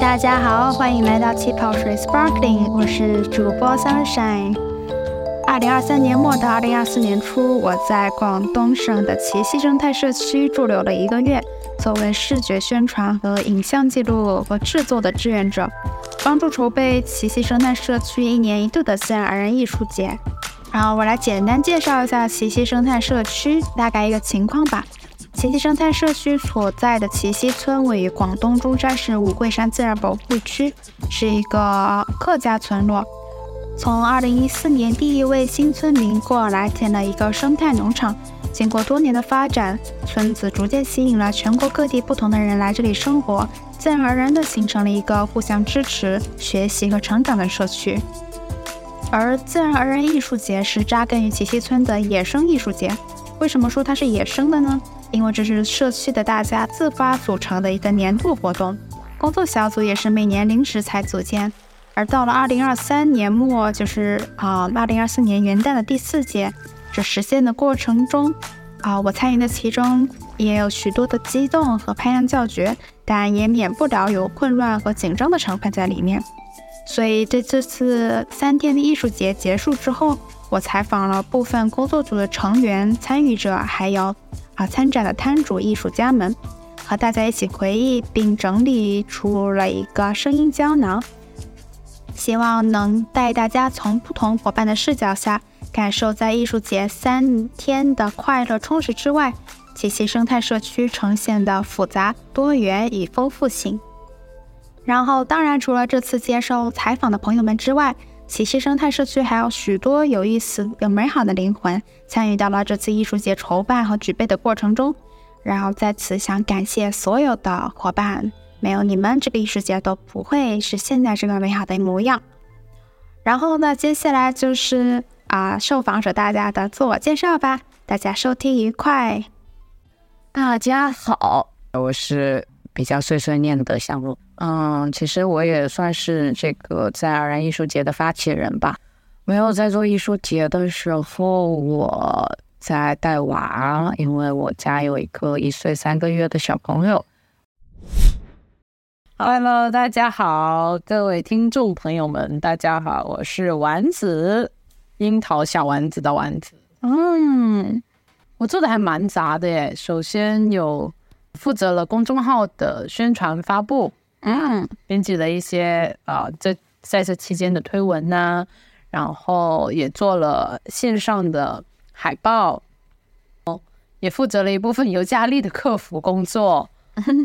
大家好，欢迎来到气泡水 Sparkling，我是主播 Sunshine。二零二三年末到二零二四年初，我在广东省的奇溪生态社区驻留了一个月，作为视觉宣传和影像记录和制作的志愿者，帮助筹备奇溪生态社区一年一度的自然而然艺术节。然后我来简单介绍一下奇溪生态社区大概一个情况吧。奇溪生态社区所在的奇溪村位于广东中山市五桂山自然保护区，是一个客家村落。从2014年第一位新村民过来建了一个生态农场，经过多年的发展，村子逐渐吸引了全国各地不同的人来这里生活，自然而然地形成了一个互相支持、学习和成长的社区。而自然而然艺术节是扎根于奇西村的野生艺术节。为什么说它是野生的呢？因为这是社区的大家自发组成的一个年度活动，工作小组也是每年临时才组建。而到了二零二三年末，就是啊，二零二四年元旦的第四届，这实现的过程中，啊，我参与的其中也有许多的激动和拍案叫绝，但也免不了有混乱和紧张的成分在里面。所以在这次三天的艺术节结束之后，我采访了部分工作组的成员、参与者，还有。啊，参展的摊主、艺术家们和大家一起回忆，并整理出了一个声音胶囊，希望能带大家从不同伙伴的视角下，感受在艺术节三天的快乐充实之外，奇溪生态社区呈现的复杂、多元与丰富性。然后，当然，除了这次接受采访的朋友们之外，奇溪生态社区还有许多有意思、有美好的灵魂参与到了这次艺术节筹办和举办的过程中。然后在此想感谢所有的伙伴，没有你们，这个艺术节都不会是现在这个美好的模样。然后呢，接下来就是啊、呃，受访者大家的自我介绍吧。大家收听愉快。大家好，我是比较碎碎念的项目。嗯，其实我也算是这个自然而然艺术节的发起人吧。没有在做艺术节的时候，我在带娃，因为我家有一个一岁三个月的小朋友。Hello，大家好，各位听众朋友们，大家好，我是丸子，樱桃小丸子的丸子。嗯，我做的还蛮杂的耶。首先有负责了公众号的宣传发布。嗯，编辑了一些啊，这在这期间的推文呐、啊，然后也做了线上的海报，哦，也负责了一部分尤加利的客服工作，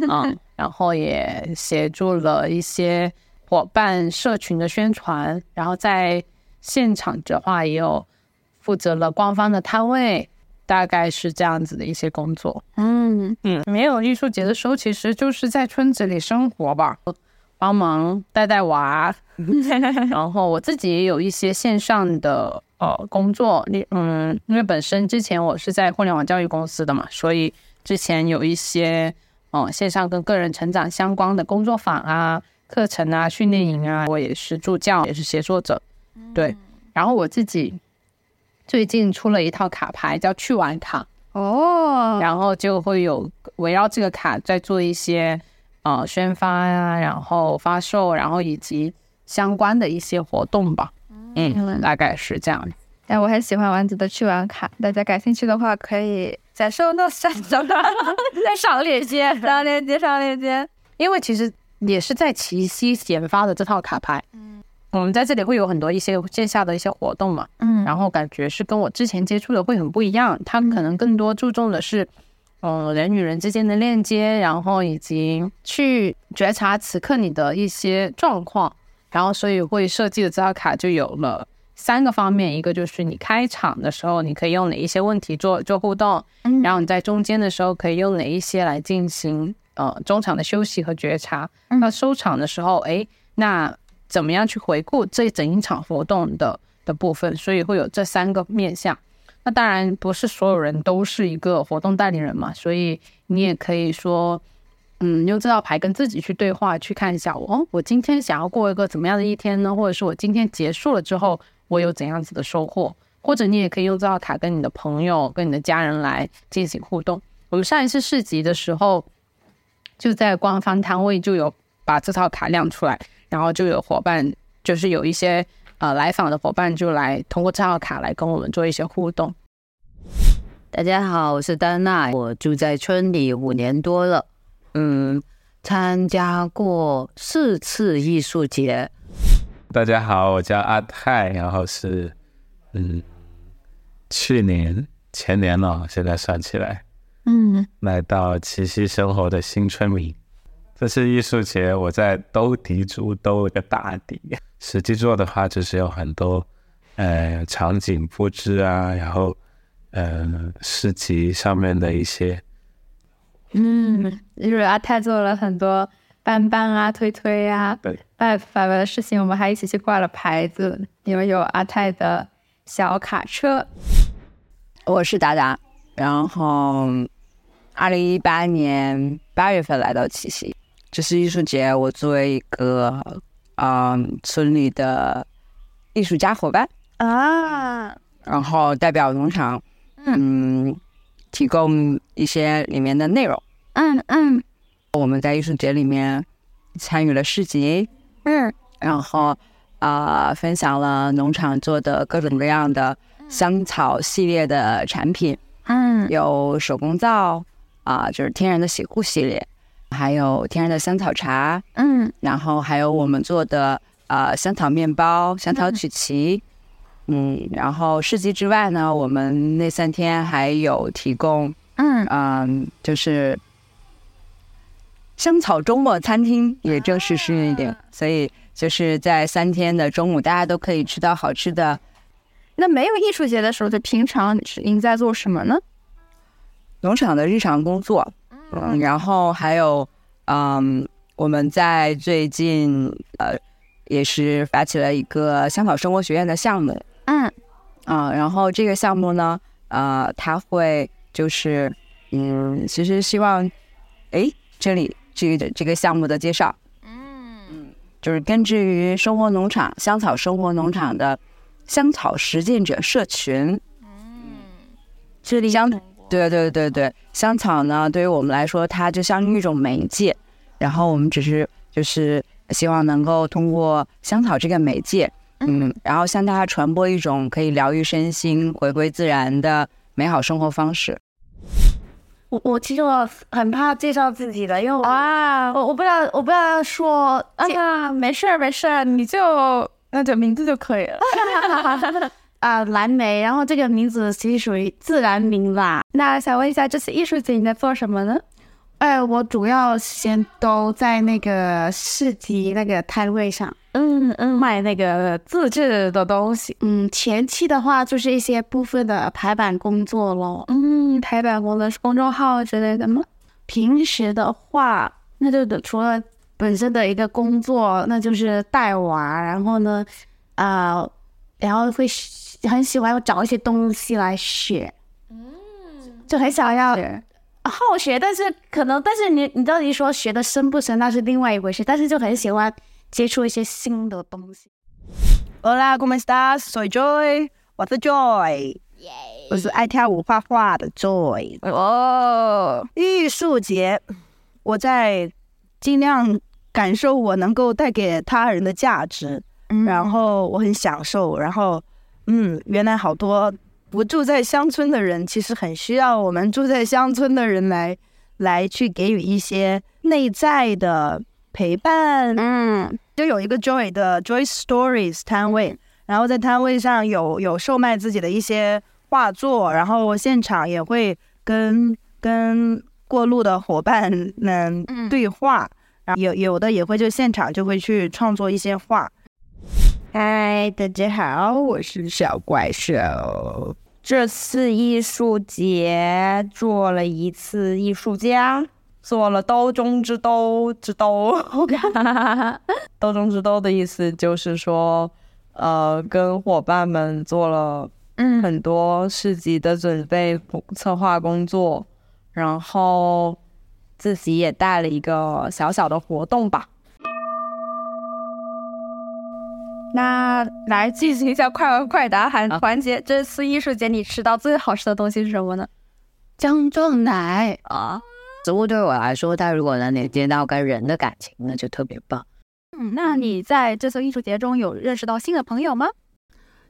嗯，然后也协助了一些伙伴社群的宣传，然后在现场的话也有负责了官方的摊位。大概是这样子的一些工作，嗯嗯，没有艺术节的时候，其实就是在村子里生活吧，帮忙带带娃，然后我自己也有一些线上的呃工作，嗯，因为本身之前我是在互联网教育公司的嘛，所以之前有一些嗯、呃、线上跟个人成长相关的工作坊啊、课程啊、训练营啊，我也是助教，也是协作者，对，然后我自己。最近出了一套卡牌，叫趣玩卡哦，oh. 然后就会有围绕这个卡在做一些呃宣发呀、啊，然后发售，然后以及相关的一些活动吧。嗯，嗯，大概是这样。但，我很喜欢丸子的趣玩卡，大家感兴趣的话，可以在 show notes 上找到，再 上链接，上链接，上链接。因为其实也是在奇溪研发的这套卡牌。嗯。我们在这里会有很多一些线下的一些活动嘛，嗯，然后感觉是跟我之前接触的会很不一样。他们可能更多注重的是，嗯、呃，人与人之间的链接，然后以及去觉察此刻你的一些状况，然后所以会设计的这套卡就有了三个方面，一个就是你开场的时候你可以用哪一些问题做做互动，然后你在中间的时候可以用哪一些来进行呃中场的休息和觉察，那收场的时候，哎，那。怎么样去回顾这整一场活动的的部分？所以会有这三个面向。那当然不是所有人都是一个活动代理人嘛，所以你也可以说，嗯，用这套牌跟自己去对话，去看一下我，哦，我今天想要过一个怎么样的一天呢？或者是我今天结束了之后，我有怎样子的收获，或者你也可以用这套卡跟你的朋友、跟你的家人来进行互动。我们上一次市集的时候，就在官方摊位就有把这套卡亮出来，然后就有伙伴，就是有一些呃来访的伙伴就来通过账号卡来跟我们做一些互动。大家好，我是丹娜，我住在村里五年多了，嗯，参加过四次艺术节。大家好，我叫阿泰，然后是嗯，去年前年了，现在算起来，嗯，来到奇溪生活的新村民。这次艺术节我在兜底珠兜了个大底，实际做的话就是有很多呃场景布置啊，然后。呃，市集上面的一些，嗯，就是阿泰做了很多搬搬啊、推推啊，对，办法的事情，我们还一起去挂了牌子，因为有阿泰的小卡车。我是达达，然后二零一八年八月份来到奇溪，这是艺术节，我作为一个嗯村里的艺术家伙伴啊，然后代表农场。嗯，提供一些里面的内容。嗯嗯，我们在艺术节里面参与了市集。嗯，然后啊、呃，分享了农场做的各种各样的香草系列的产品。嗯，有手工皂啊、呃，就是天然的洗护系列，还有天然的香草茶。嗯，然后还有我们做的啊、呃，香草面包、香草曲奇。嗯，然后市集之外呢，我们那三天还有提供，嗯嗯，就是香草周末餐厅也正式试运营，所以就是在三天的中午，大家都可以吃到好吃的。那没有艺术节的时候，就平常您在做什么呢？农场的日常工作，嗯，然后还有，嗯，我们在最近呃也是发起了一个香草生活学院的项目。嗯，啊，然后这个项目呢，呃，他会就是，嗯，其实希望，哎，这里这个这个项目的介绍，嗯嗯，就是根植于生活农场香草生活农场的香草实践者社群，嗯，这里香，对对对对，香草呢，对于我们来说，它就像一种媒介，然后我们只是就是希望能够通过香草这个媒介。嗯，然后向大家传播一种可以疗愈身心、回归自然的美好生活方式。我我其实我很怕介绍自己的，因为我啊，我我不知道我不知道要说啊，没事儿没事儿，你就那就名字就可以了。啊，蓝莓，然后这个名字其实属于自然名啦。那想问一下，这次艺术节你在做什么呢？哎，我主要先都在那个市集那个摊位上。嗯嗯，卖那个自制的东西。嗯，前期的话就是一些部分的排版工作咯。嗯，排版工作是公众号之类的吗？平时的话，那就除了本身的一个工作，那就是带娃。然后呢，啊、呃，然后会很喜欢找一些东西来学。嗯，就很想要好学，但是可能，但是你你到底说学的深不深，那是另外一回事。但是就很喜欢。接触一些新的东西。Hola，¿cómo estás？Soy Joy，我是 Joy，我是爱跳舞画画的 Joy。哦，艺术节，我在尽量感受我能够带给他人的价值，嗯，然后我很享受。然后，嗯，原来好多不住在乡村的人，其实很需要我们住在乡村的人来来去给予一些内在的。陪伴，嗯，就有一个 Joy 的 Joy Stories 摊位，然后在摊位上有有售卖自己的一些画作，然后现场也会跟跟过路的伙伴们对话，嗯、然后有有的也会就现场就会去创作一些画。嗨，大家好，我是小怪兽。这次艺术节做了一次艺术家。做了兜中之兜之兜，兜中之兜的意思就是说，呃，跟伙伴们做了嗯很多市集的准备策划工作，然后自己也带了一个小小的活动吧。那来进行一下快问快答环环节。这次艺术节你吃到最好吃的东西是什么呢？姜撞奶啊！植物对我来说，它如果能连接到跟人的感情，那就特别棒。嗯，那你在这次艺术节中有认识到新的朋友吗？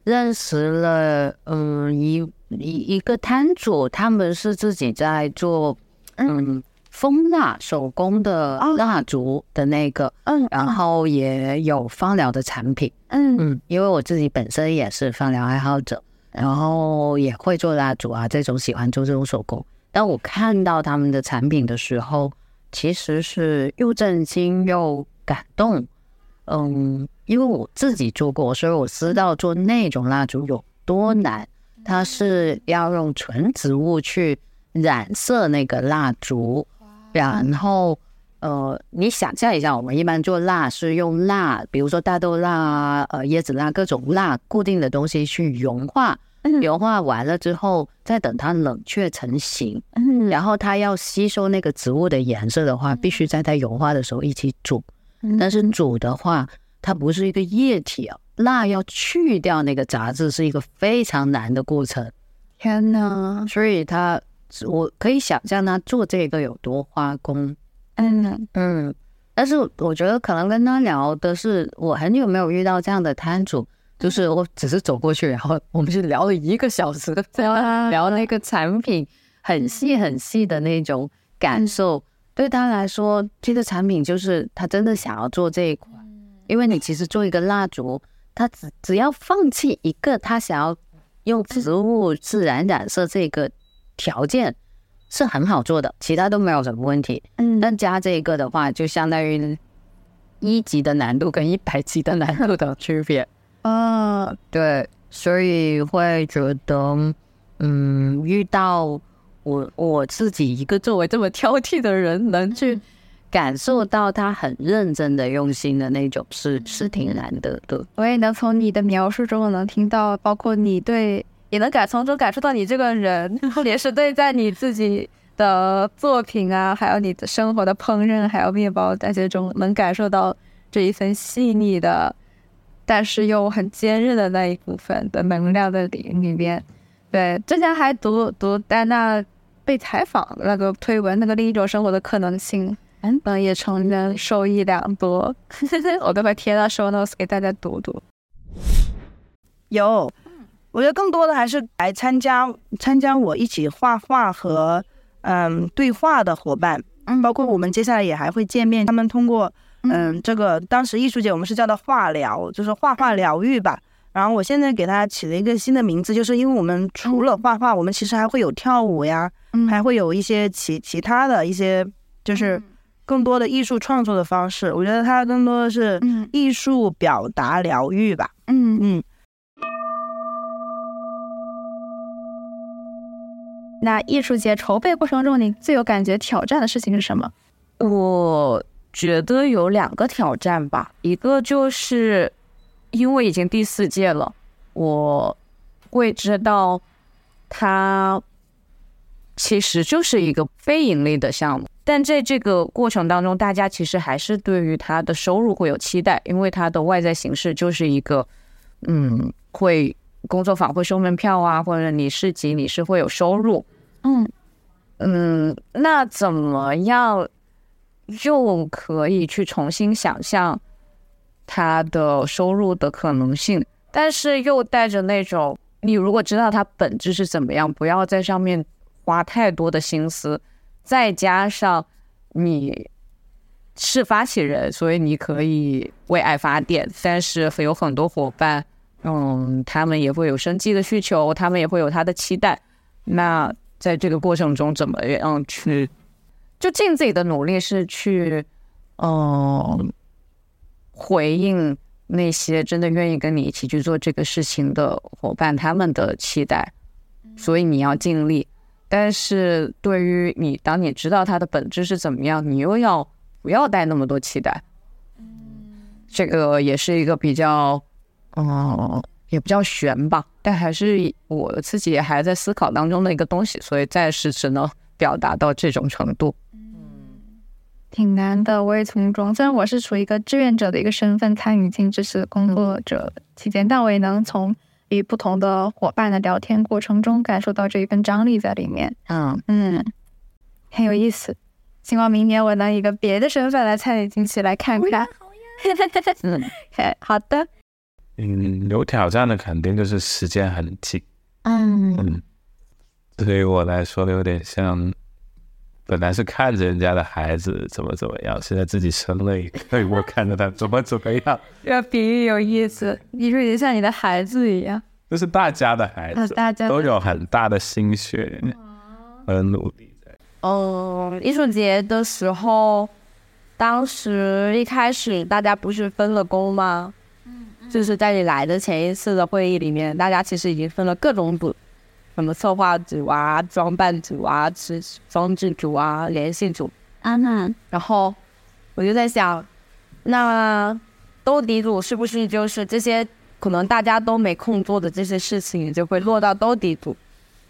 认识了，嗯，一一一个摊主，他们是自己在做，嗯。蜂蜡手工的蜡烛的那个，嗯，然后也有芳疗的产品，嗯。嗯，因为我自己本身也是芳疗爱好者，然后也会做蜡烛啊，这种喜欢做这种手工。当我看到他们的产品的时候，其实是又震惊又感动，嗯，因为我自己做过，所以我知道做那种蜡烛有多难，它是要用纯植物去染色那个蜡烛。然后，呃，你想象一下，我们一般做蜡是用蜡，比如说大豆蜡啊，呃，椰子蜡，各种蜡固定的东西去融化，融化完了之后，再等它冷却成型。然后它要吸收那个植物的颜色的话，必须在它融化的时候一起煮。但是煮的话，它不是一个液体啊，蜡要去掉那个杂质是一个非常难的过程。天哪！所以它。我可以想象他做这个有多花功，嗯嗯，但是我觉得可能跟他聊的是，我很久没有遇到这样的摊主，就是我只是走过去，然后我们就聊了一个小时，聊聊那个产品很细很细的那种感受。对他来说，这个产品就是他真的想要做这一款，因为你其实做一个蜡烛，他只只要放弃一个他想要用植物自然染色这个。条件是很好做的，其他都没有什么问题。嗯，但加这一个的话，就相当于一级的难度跟一百级的难度的区别。啊，对，所以会觉得，嗯，遇到我我自己一个作为这么挑剔的人，能去感受到他很认真的用心的那种是，是是挺难得的。我也能从你的描述中能听到，包括你对。也能感从中感受到你这个人，也是对在你自己的作品啊，还有你的生活的烹饪，还有面包这些中，能感受到这一份细腻的，但是又很坚韧的那一部分的能量在里里边。对，之前还读读戴娜被采访的那个推文，那个另一种生活的可能性，嗯，也承认受益良多。我都会贴到 show notes 给大家读读。有。我觉得更多的还是来参加参加我一起画画和嗯对话的伙伴，嗯，包括我们接下来也还会见面。他们通过嗯这个当时艺术节我们是叫的画疗，就是画画疗愈吧。然后我现在给它起了一个新的名字，就是因为我们除了画画，我们其实还会有跳舞呀，还会有一些其其他的一些就是更多的艺术创作的方式。我觉得它更多的是艺术表达疗愈吧。嗯嗯。那艺术节筹备过程中，你最有感觉挑战的事情是什么？我觉得有两个挑战吧，一个就是因为已经第四届了，我会知道它其实就是一个非盈利的项目，但在这个过程当中，大家其实还是对于它的收入会有期待，因为它的外在形式就是一个，嗯，会。工作坊会收门票啊，或者你市集你是会有收入，嗯嗯，那怎么样又可以去重新想象他的收入的可能性？但是又带着那种，你如果知道它本质是怎么样，不要在上面花太多的心思，再加上你是发起人，所以你可以为爱发电，但是有很多伙伴。嗯，他们也会有生计的需求，他们也会有他的期待。那在这个过程中，怎么样去就尽自己的努力，是去嗯回应那些真的愿意跟你一起去做这个事情的伙伴他们的期待。所以你要尽力，但是对于你，当你知道它的本质是怎么样，你又要不要带那么多期待？这个也是一个比较。哦，也比较悬吧，但还是我自己还在思考当中的一个东西，所以暂时只能表达到这种程度。嗯，挺难的。我也从中，虽然我是处于一个志愿者的一个身份参与进这次工作者期间，但我也能从与不同的伙伴的聊天过程中感受到这一份张力在里面。嗯嗯，很有意思。希望明年我能以一个别的身份来参与进去，来看看。嗯，好的。嗯，有挑战的肯定就是时间很紧。嗯嗯，对于我来说有点像，本来是看着人家的孩子怎么怎么样，现在自己生了一个，我看着他怎么怎么样。这个比喻有意思，你说也像你的孩子一样，就是大家的孩子，大家都有很大的心血和努力在。嗯，艺术节的时候，当时一开始大家不是分了工吗？就是在你来的前一次的会议里面，大家其实已经分了各种组，什么策划组啊、装扮组啊、是装置组啊、联系组。嗯哼。然后我就在想，那兜底组是不是就是这些可能大家都没空做的这些事情，就会落到兜底组？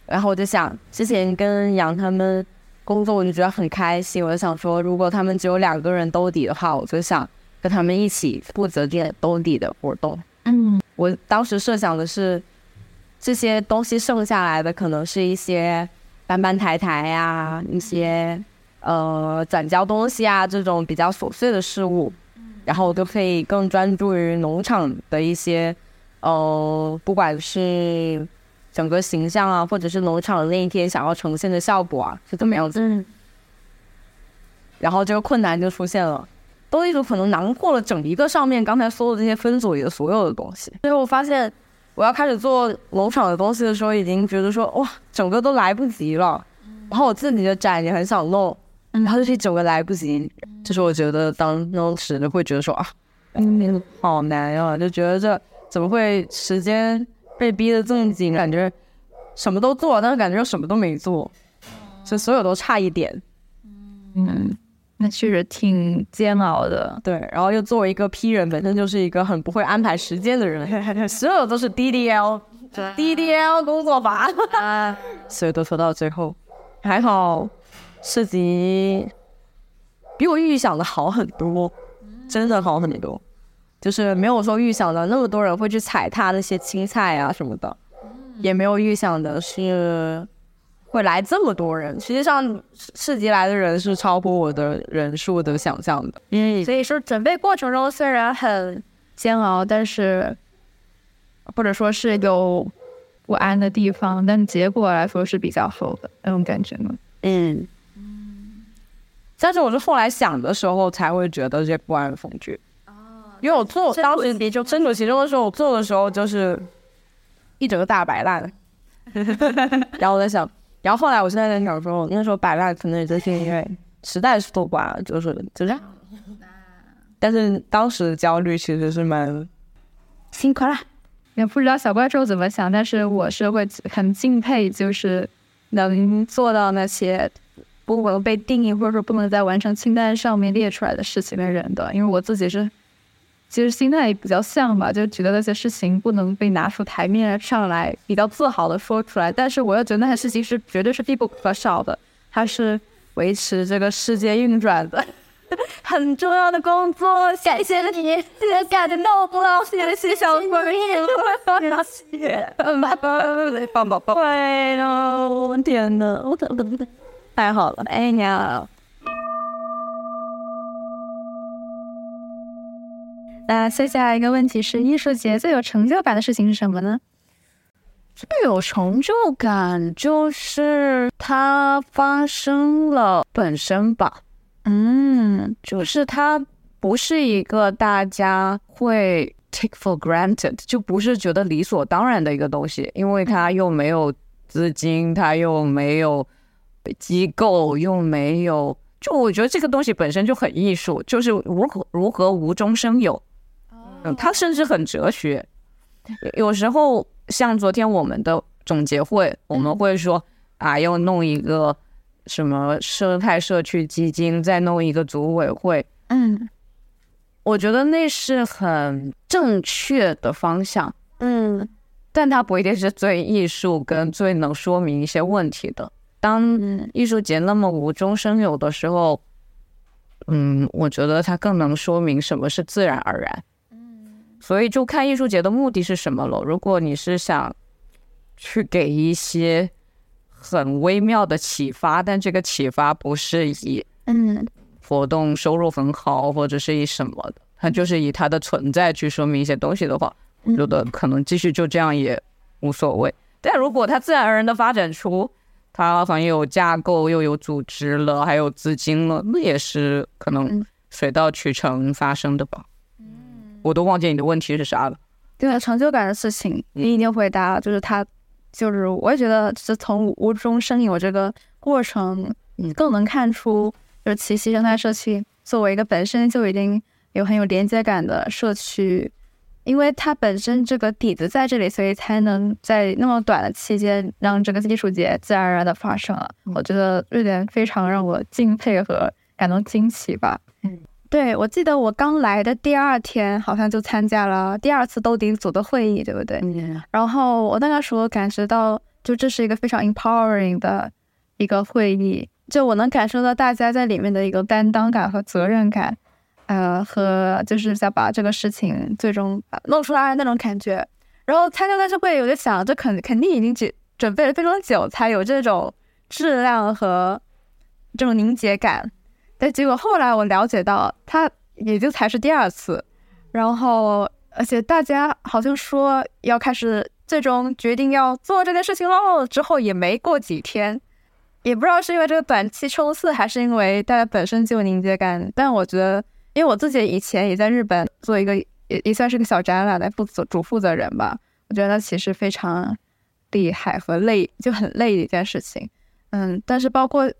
然后我就想，之前跟杨他们工作，我就觉得很开心。我就想说，如果他们只有两个人兜底的话，我就想。跟他们一起负责这兜底的活动。嗯，我当时设想的是，这些东西剩下来的可能是一些搬搬抬抬呀，一些呃转交东西啊这种比较琐碎的事物，然后我就可以更专注于农场的一些呃，不管是整个形象啊，或者是农场的那一天想要呈现的效果啊，是怎么样子。嗯，然后这个困难就出现了。兜底组可能囊括了整一个上面刚才说的这些分组里的所有的东西，最后我发现我要开始做农场的东西的时候，已经觉得说哇，整个都来不及了。然后我自己的展也很想弄，然后就是整个来不及。就是我觉得当当时会觉得说啊，嗯，好难啊，就觉得这怎么会时间被逼得这么紧，感觉什么都做，但是感觉又什么都没做，就所有都差一点。嗯。那确实挺煎熬的，对。然后又作为一个 P 人，本身就是一个很不会安排时间的人，所有都是 DDL，DDL 工作法，所以都拖到最后。还好，市集比我预想的好很多，真的好很多，就是没有说预想的那么多人会去踩踏那些青菜啊什么的，也没有预想的是。会来这么多人，实际上市集来的人是超乎我的人数的想象的。嗯，所以说准备过程中虽然很煎熬，但是或者说是有不安的地方，但结果来说是比较好的那种感觉呢？嗯嗯。但是我是后来想的时候才会觉得这些不安恐惧。哦。因为我做当时就身处其中的时候，我做的时候就是一整个大摆烂，然后我在想。然后后来，我现在在想说，那时候摆烂可能也就是因为实在是做不完，就是就这样。但是当时的焦虑其实是蛮辛苦了。也不知道小怪兽怎么想，但是我是会很敬佩，就是能做到那些不能被定义或者说不能在完成清单上面列出来的事情的人的，因为我自己是。其实心态也比较像吧，就觉得那些事情不能被拿出台面上来，比较自豪的说出来。但是我又觉得那些事情是绝对是必不可少的，它是维持这个世界运转的 很重要的工作。感谢你，谢谢感动了，谢谢小朋友，谢谢，棒棒棒！对了，天哪，我等等等，太好了，哎呀。那接下来一个问题是，艺术节最有成就感的事情是什么呢？最有成就感就是它发生了本身吧。嗯，就是它不是一个大家会 take for granted，就不是觉得理所当然的一个东西，因为它又没有资金，它又没有机构，又没有，就我觉得这个东西本身就很艺术，就是如何如何无中生有。嗯，它甚至很哲学。有时候像昨天我们的总结会，我们会说啊，要弄一个什么生态社区基金，再弄一个组委会。嗯，我觉得那是很正确的方向。嗯，但它不一定是最艺术跟最能说明一些问题的。当艺术节那么无中生有的时候，嗯，我觉得它更能说明什么是自然而然。嗯，所以就看艺术节的目的是什么了。如果你是想去给一些很微妙的启发，但这个启发不是以嗯活动收入很好或者是以什么的，它就是以它的存在去说明一些东西的话，我觉得可能继续就这样也无所谓。但如果它自然而然的发展出，它很有架构，又有组织了，还有资金了，那也是可能水到渠成发生的吧。嗯，我都忘记你的问题是啥了。对，成就感的事情你已经回答了，就是他，就是我也觉得是从无中生有这个过程，你更能看出，就是奇袭生态社区作为一个本身就已经有很有连接感的社区。因为它本身这个底子在这里，所以才能在那么短的期间让这个艺术节自然而然的发生了。我觉得瑞典非常让我敬佩和感到惊奇吧。嗯，对，我记得我刚来的第二天，好像就参加了第二次兜底组的会议，对不对？嗯。然后我那个时候感觉到，就这是一个非常 empowering 的一个会议，就我能感受到大家在里面的一个担当感和责任感。呃，和就是想把这个事情最终弄出来那种感觉，然后参加的时候会，我就想，这肯肯定已经准准备了非常久，才有这种质量和这种凝结感。但结果后来我了解到，他也就才是第二次，然后而且大家好像说要开始最终决定要做这件事情喽，之后也没过几天，也不知道是因为这个短期冲刺，还是因为大家本身就有凝结感，但我觉得。因为我自己以前也在日本做一个也也算是个小展览的负责主负责人吧，我觉得那其实非常厉害和累，就很累的一件事情。嗯，但是包括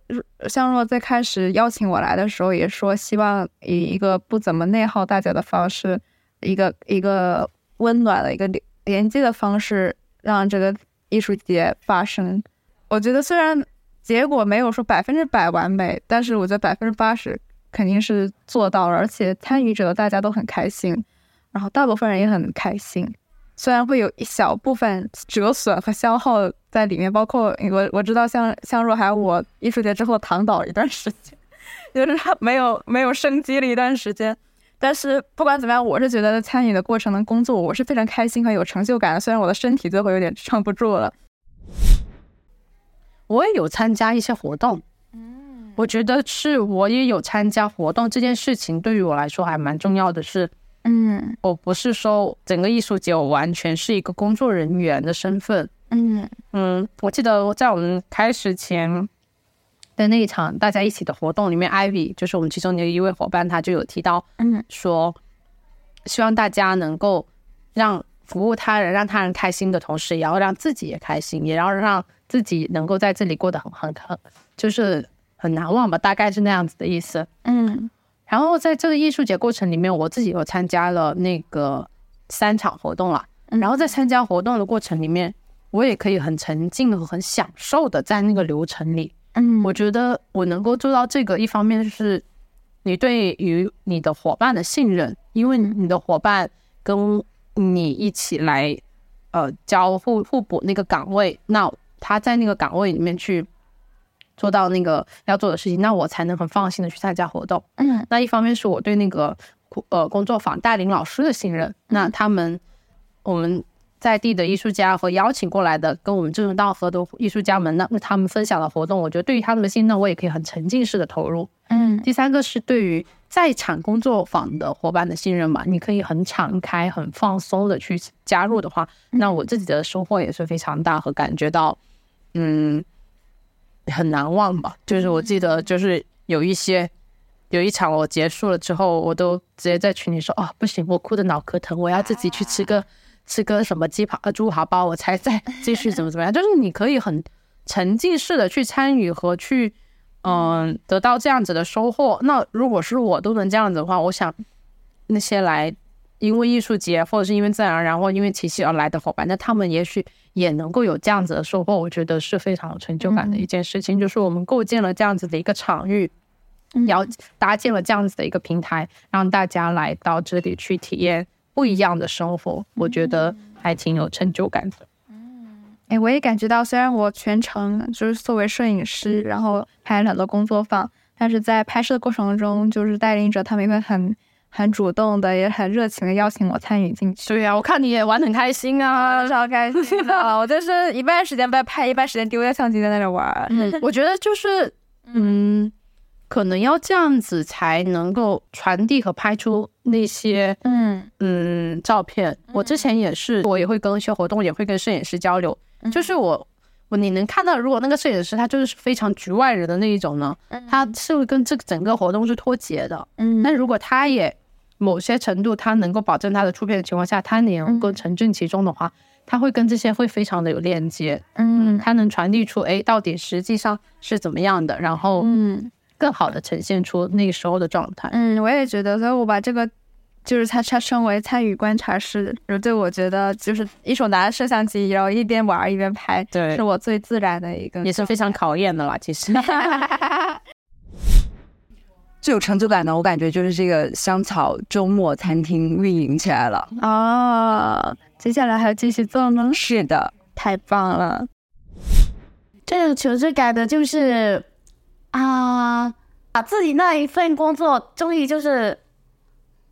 像若在开始邀请我来的时候，也说希望以一个不怎么内耗大家的方式，一个一个温暖的一个连连接的方式，让这个艺术节发生。我觉得虽然结果没有说百分之百完美，但是我觉得百分之八十。肯定是做到了，而且参与者大家都很开心，然后大部分人也很开心。虽然会有一小部分折损和消耗在里面，包括我我知道像像若海我艺术节之后躺倒一段时间，就是他没有没有生机了一段时间。但是不管怎么样，我是觉得参与的过程的工作我是非常开心和有成就感的。虽然我的身体最后有点撑不住了，我也有参加一些活动。嗯我觉得是，我也有参加活动这件事情，对于我来说还蛮重要的是，嗯，我不是说整个艺术节我完全是一个工作人员的身份，嗯嗯，我记得我在我们开始前的那一场大家一起的活动里面，Ivy 就是我们其中的一位伙伴，他就有提到，嗯，说希望大家能够让服务他人，让他人开心的同时，也要让自己也开心，也要让自己能够在这里过得很很很，就是。很难忘吧，大概是那样子的意思。嗯，然后在这个艺术节过程里面，我自己有参加了那个三场活动了。然后在参加活动的过程里面，我也可以很沉浸和很享受的在那个流程里。嗯，我觉得我能够做到这个，一方面是你对于你的伙伴的信任，因为你的伙伴跟你一起来，呃，交互互补那个岗位，那他在那个岗位里面去。做到那个要做的事情，那我才能很放心的去参加活动。嗯，那一方面是我对那个呃工作坊带领老师的信任，那他们我们在地的艺术家和邀请过来的跟我们志同道合的艺术家们，那他们分享的活动，我觉得对于他们的信任，我也可以很沉浸式的投入。嗯，第三个是对于在场工作坊的伙伴的信任嘛，你可以很敞开、很放松的去加入的话，那我自己的收获也是非常大和感觉到，嗯。很难忘吧，就是我记得，就是有一些，有一场我结束了之后，我都直接在群里说，哦，不行，我哭的脑壳疼，我要自己去吃个吃个什么鸡扒呃猪扒包，我才再继续怎么怎么样。就是你可以很沉浸式的去参与和去，嗯，得到这样子的收获。那如果是我都能这样子的话，我想那些来。因为艺术节，或者是因为自然而然，或因为奇袭而来的伙伴，那他们也许也能够有这样子的收获，我觉得是非常有成就感的一件事情。嗯、就是我们构建了这样子的一个场域，要搭建了这样子的一个平台，让大家来到这里去体验不一样的生活，我觉得还挺有成就感的。嗯，哎，我也感觉到，虽然我全程就是作为摄影师，然后拍了很多工作坊。但是在拍摄的过程中，就是带领着他们一个很很主动的，也很热情的邀请我参与进去。对呀、啊，我看你也玩的很开心啊，超开心的。我就是一半时间在拍，一半时间丢下相机在那里玩。嗯，我觉得就是，嗯，可能要这样子才能够传递和拍出那些，嗯嗯，照片。我之前也是，我也会跟一些活动，也会跟摄影师交流，就是我。我你能看到，如果那个摄影师他就是非常局外人的那一种呢，他是不是跟这个整个活动是脱节的？嗯，那如果他也某些程度他能够保证他的出片的情况下，他能够沉浸其中的话，他会跟这些会非常的有链接。嗯，他能传递出哎，到底实际上是怎么样的，然后嗯，更好的呈现出那个时候的状态。嗯，我也觉得，所以我把这个。就是他，他称为参与观察师。对，我觉得就是一手拿着摄像机，然后一边玩一边拍，对，是我最自然的一个，也是非常考验的啦。其实，最有成就感的，我感觉就是这个香草周末餐厅运营起来了。哦，接下来还要继续做吗？是的，太棒了。这种成就感的就是啊，把自己那一份工作终于就是。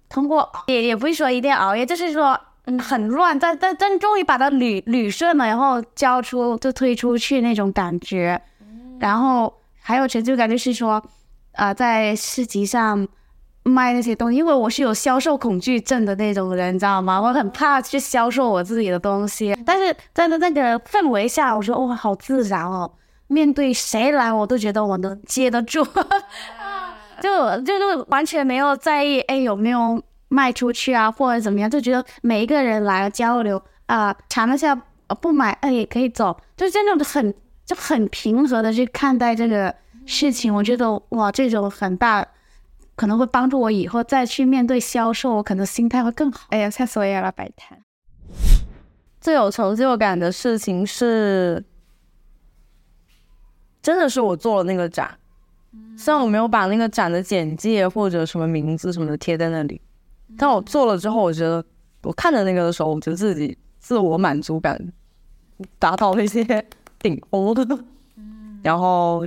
通过也也不是说一定要熬夜，就是说嗯很乱，但但但终于把它捋捋顺了，然后交出就推出去那种感觉，然后还有成就感就是说，啊、呃、在市集上卖那些东西，因为我是有销售恐惧症的那种人，你知道吗？我很怕去销售我自己的东西，但是在那那个氛围下，我说哇好自然哦，面对谁来我都觉得我能接得住。就就就完全没有在意，哎，有没有卖出去啊，或者怎么样？就觉得每一个人来交流啊，尝一下，不买，哎，也可以走，就这种很就很平和的去看待这个事情。我觉得哇，这种很大可能会帮助我以后再去面对销售，我可能心态会更好。哎呀，吓死我了，摆摊。最有成就感的事情是，真的是我做了那个展。虽然我没有把那个展的简介或者什么名字什么的贴在那里，但我做了之后，我觉得我看着那个的时候，我觉得自己自我满足感达到了一些 顶峰的。然后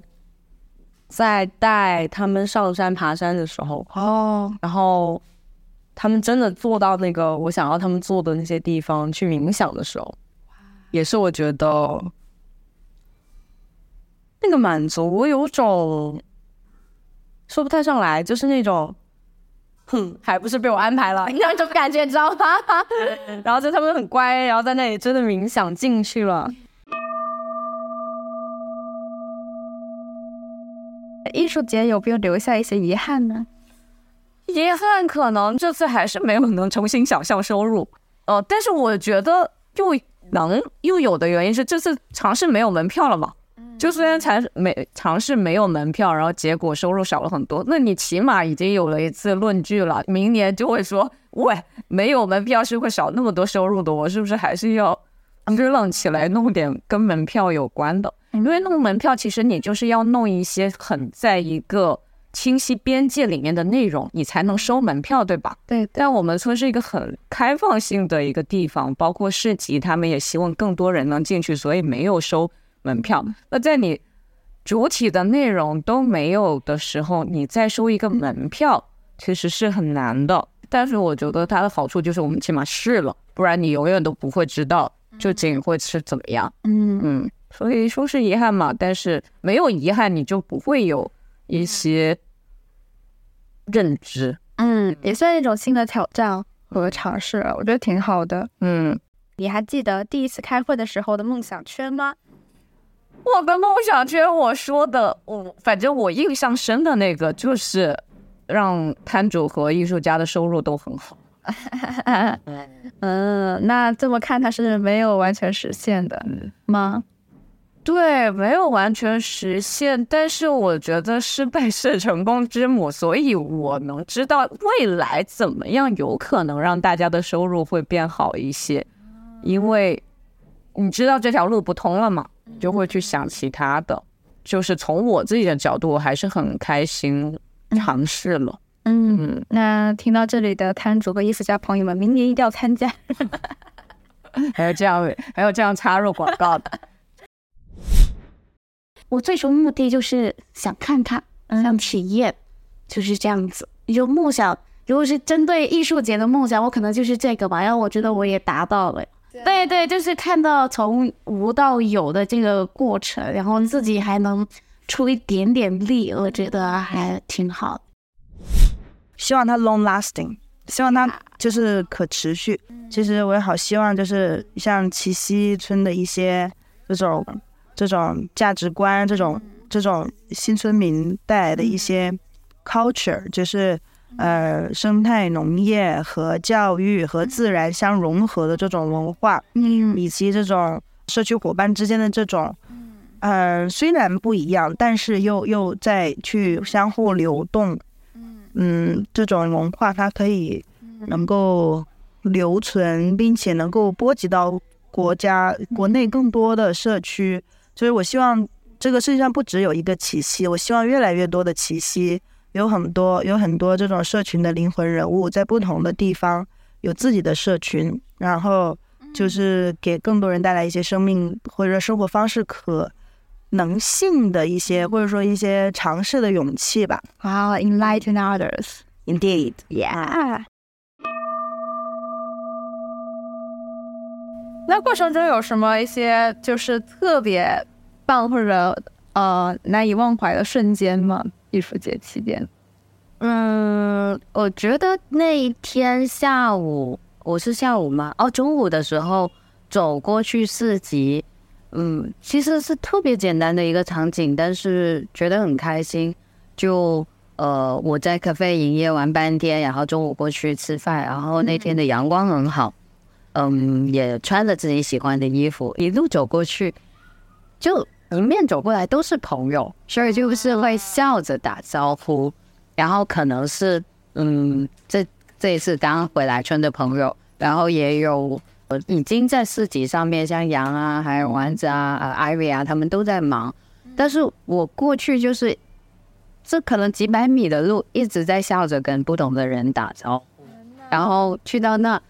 在带他们上山爬山的时候，哦，然后他们真的坐到那个我想要他们坐的那些地方去冥想的时候，也是我觉得那个满足，我有种。说不太上来，就是那种，哼，还不是被我安排了 那种感觉，你知道吗？然后就他们很乖，然后在那里真的冥想进去了。艺术节有没有留下一些遗憾呢？遗憾可能这次还是没有能重新想象收入，呃，但是我觉得又能又有的原因是这次尝试没有门票了嘛。就虽然才没尝试没有门票，然后结果收入少了很多，那你起码已经有了一次论据了。明年就会说，喂，没有门票是会少那么多收入的，我是不是还是要支棱起来弄点跟门票有关的？因为弄门票其实你就是要弄一些很在一个清晰边界里面的内容，你才能收门票，对吧？对。但我们村是一个很开放性的一个地方，包括市集，他们也希望更多人能进去，所以没有收。门票，那在你主体的内容都没有的时候，你再收一个门票，其实是很难的。但是我觉得它的好处就是我们起码试了，不然你永远都不会知道究竟会是怎么样。嗯嗯，所以说是遗憾嘛，但是没有遗憾，你就不会有一些认知。嗯，也算一种新的挑战和尝试，我觉得挺好的。嗯，你还记得第一次开会的时候的梦想圈吗？我的梦想圈，我说的，我反正我印象深的那个就是让摊主和艺术家的收入都很好。嗯，那这么看，它是没有完全实现的吗？对，没有完全实现，但是我觉得失败是成功之母，所以我能知道未来怎么样有可能让大家的收入会变好一些，因为你知道这条路不通了嘛。就会去想其他的，就是从我自己的角度，我还是很开心尝试了。嗯，嗯，那听到这里的摊主和艺术家朋友们，明年一定要参加。还有这样，还有这样插入广告的。我最终目的就是想看看想体验，就是这样子。你就梦想，如果是针对艺术节的梦想，我可能就是这个吧。然后我觉得我也达到了。对对，就是看到从无到有的这个过程，然后自己还能出一点点力，我觉得还挺好。希望它 long lasting，希望它就是可持续。其实我也好希望，就是像七溪村的一些这种这种价值观，这种这种新村民带来的一些 culture，就是。呃，生态农业和教育和自然相融合的这种文化，嗯，以及这种社区伙伴之间的这种，呃，虽然不一样，但是又又在去相互流动，嗯，这种文化它可以能够留存，并且能够波及到国家国内更多的社区，所以我希望这个世界上不只有一个奇袭，我希望越来越多的奇袭。有很多有很多这种社群的灵魂人物，在不同的地方有自己的社群，然后就是给更多人带来一些生命或者生活方式可能性的一些，或者说一些尝试的勇气吧。Wow, enlighten others. Indeed, yeah. 那过程中有什么一些就是特别棒或者呃难以忘怀的瞬间吗？艺术节期间，嗯，我觉得那一天下午，我是下午吗？哦，中午的时候走过去市集，嗯，其实是特别简单的一个场景，但是觉得很开心。就呃，我在咖啡营业完半天，然后中午过去吃饭，然后那天的阳光很好，嗯，也穿着自己喜欢的衣服，一路走过去，就。迎面走过来都是朋友，所以就是会笑着打招呼。然后可能是，嗯，这这一次刚回来村的朋友，然后也有已经在市集上面，像杨啊，还有丸子啊，呃，艾瑞啊，他们都在忙。但是我过去就是，这可能几百米的路，一直在笑着跟不同的人打招呼。然后去到那。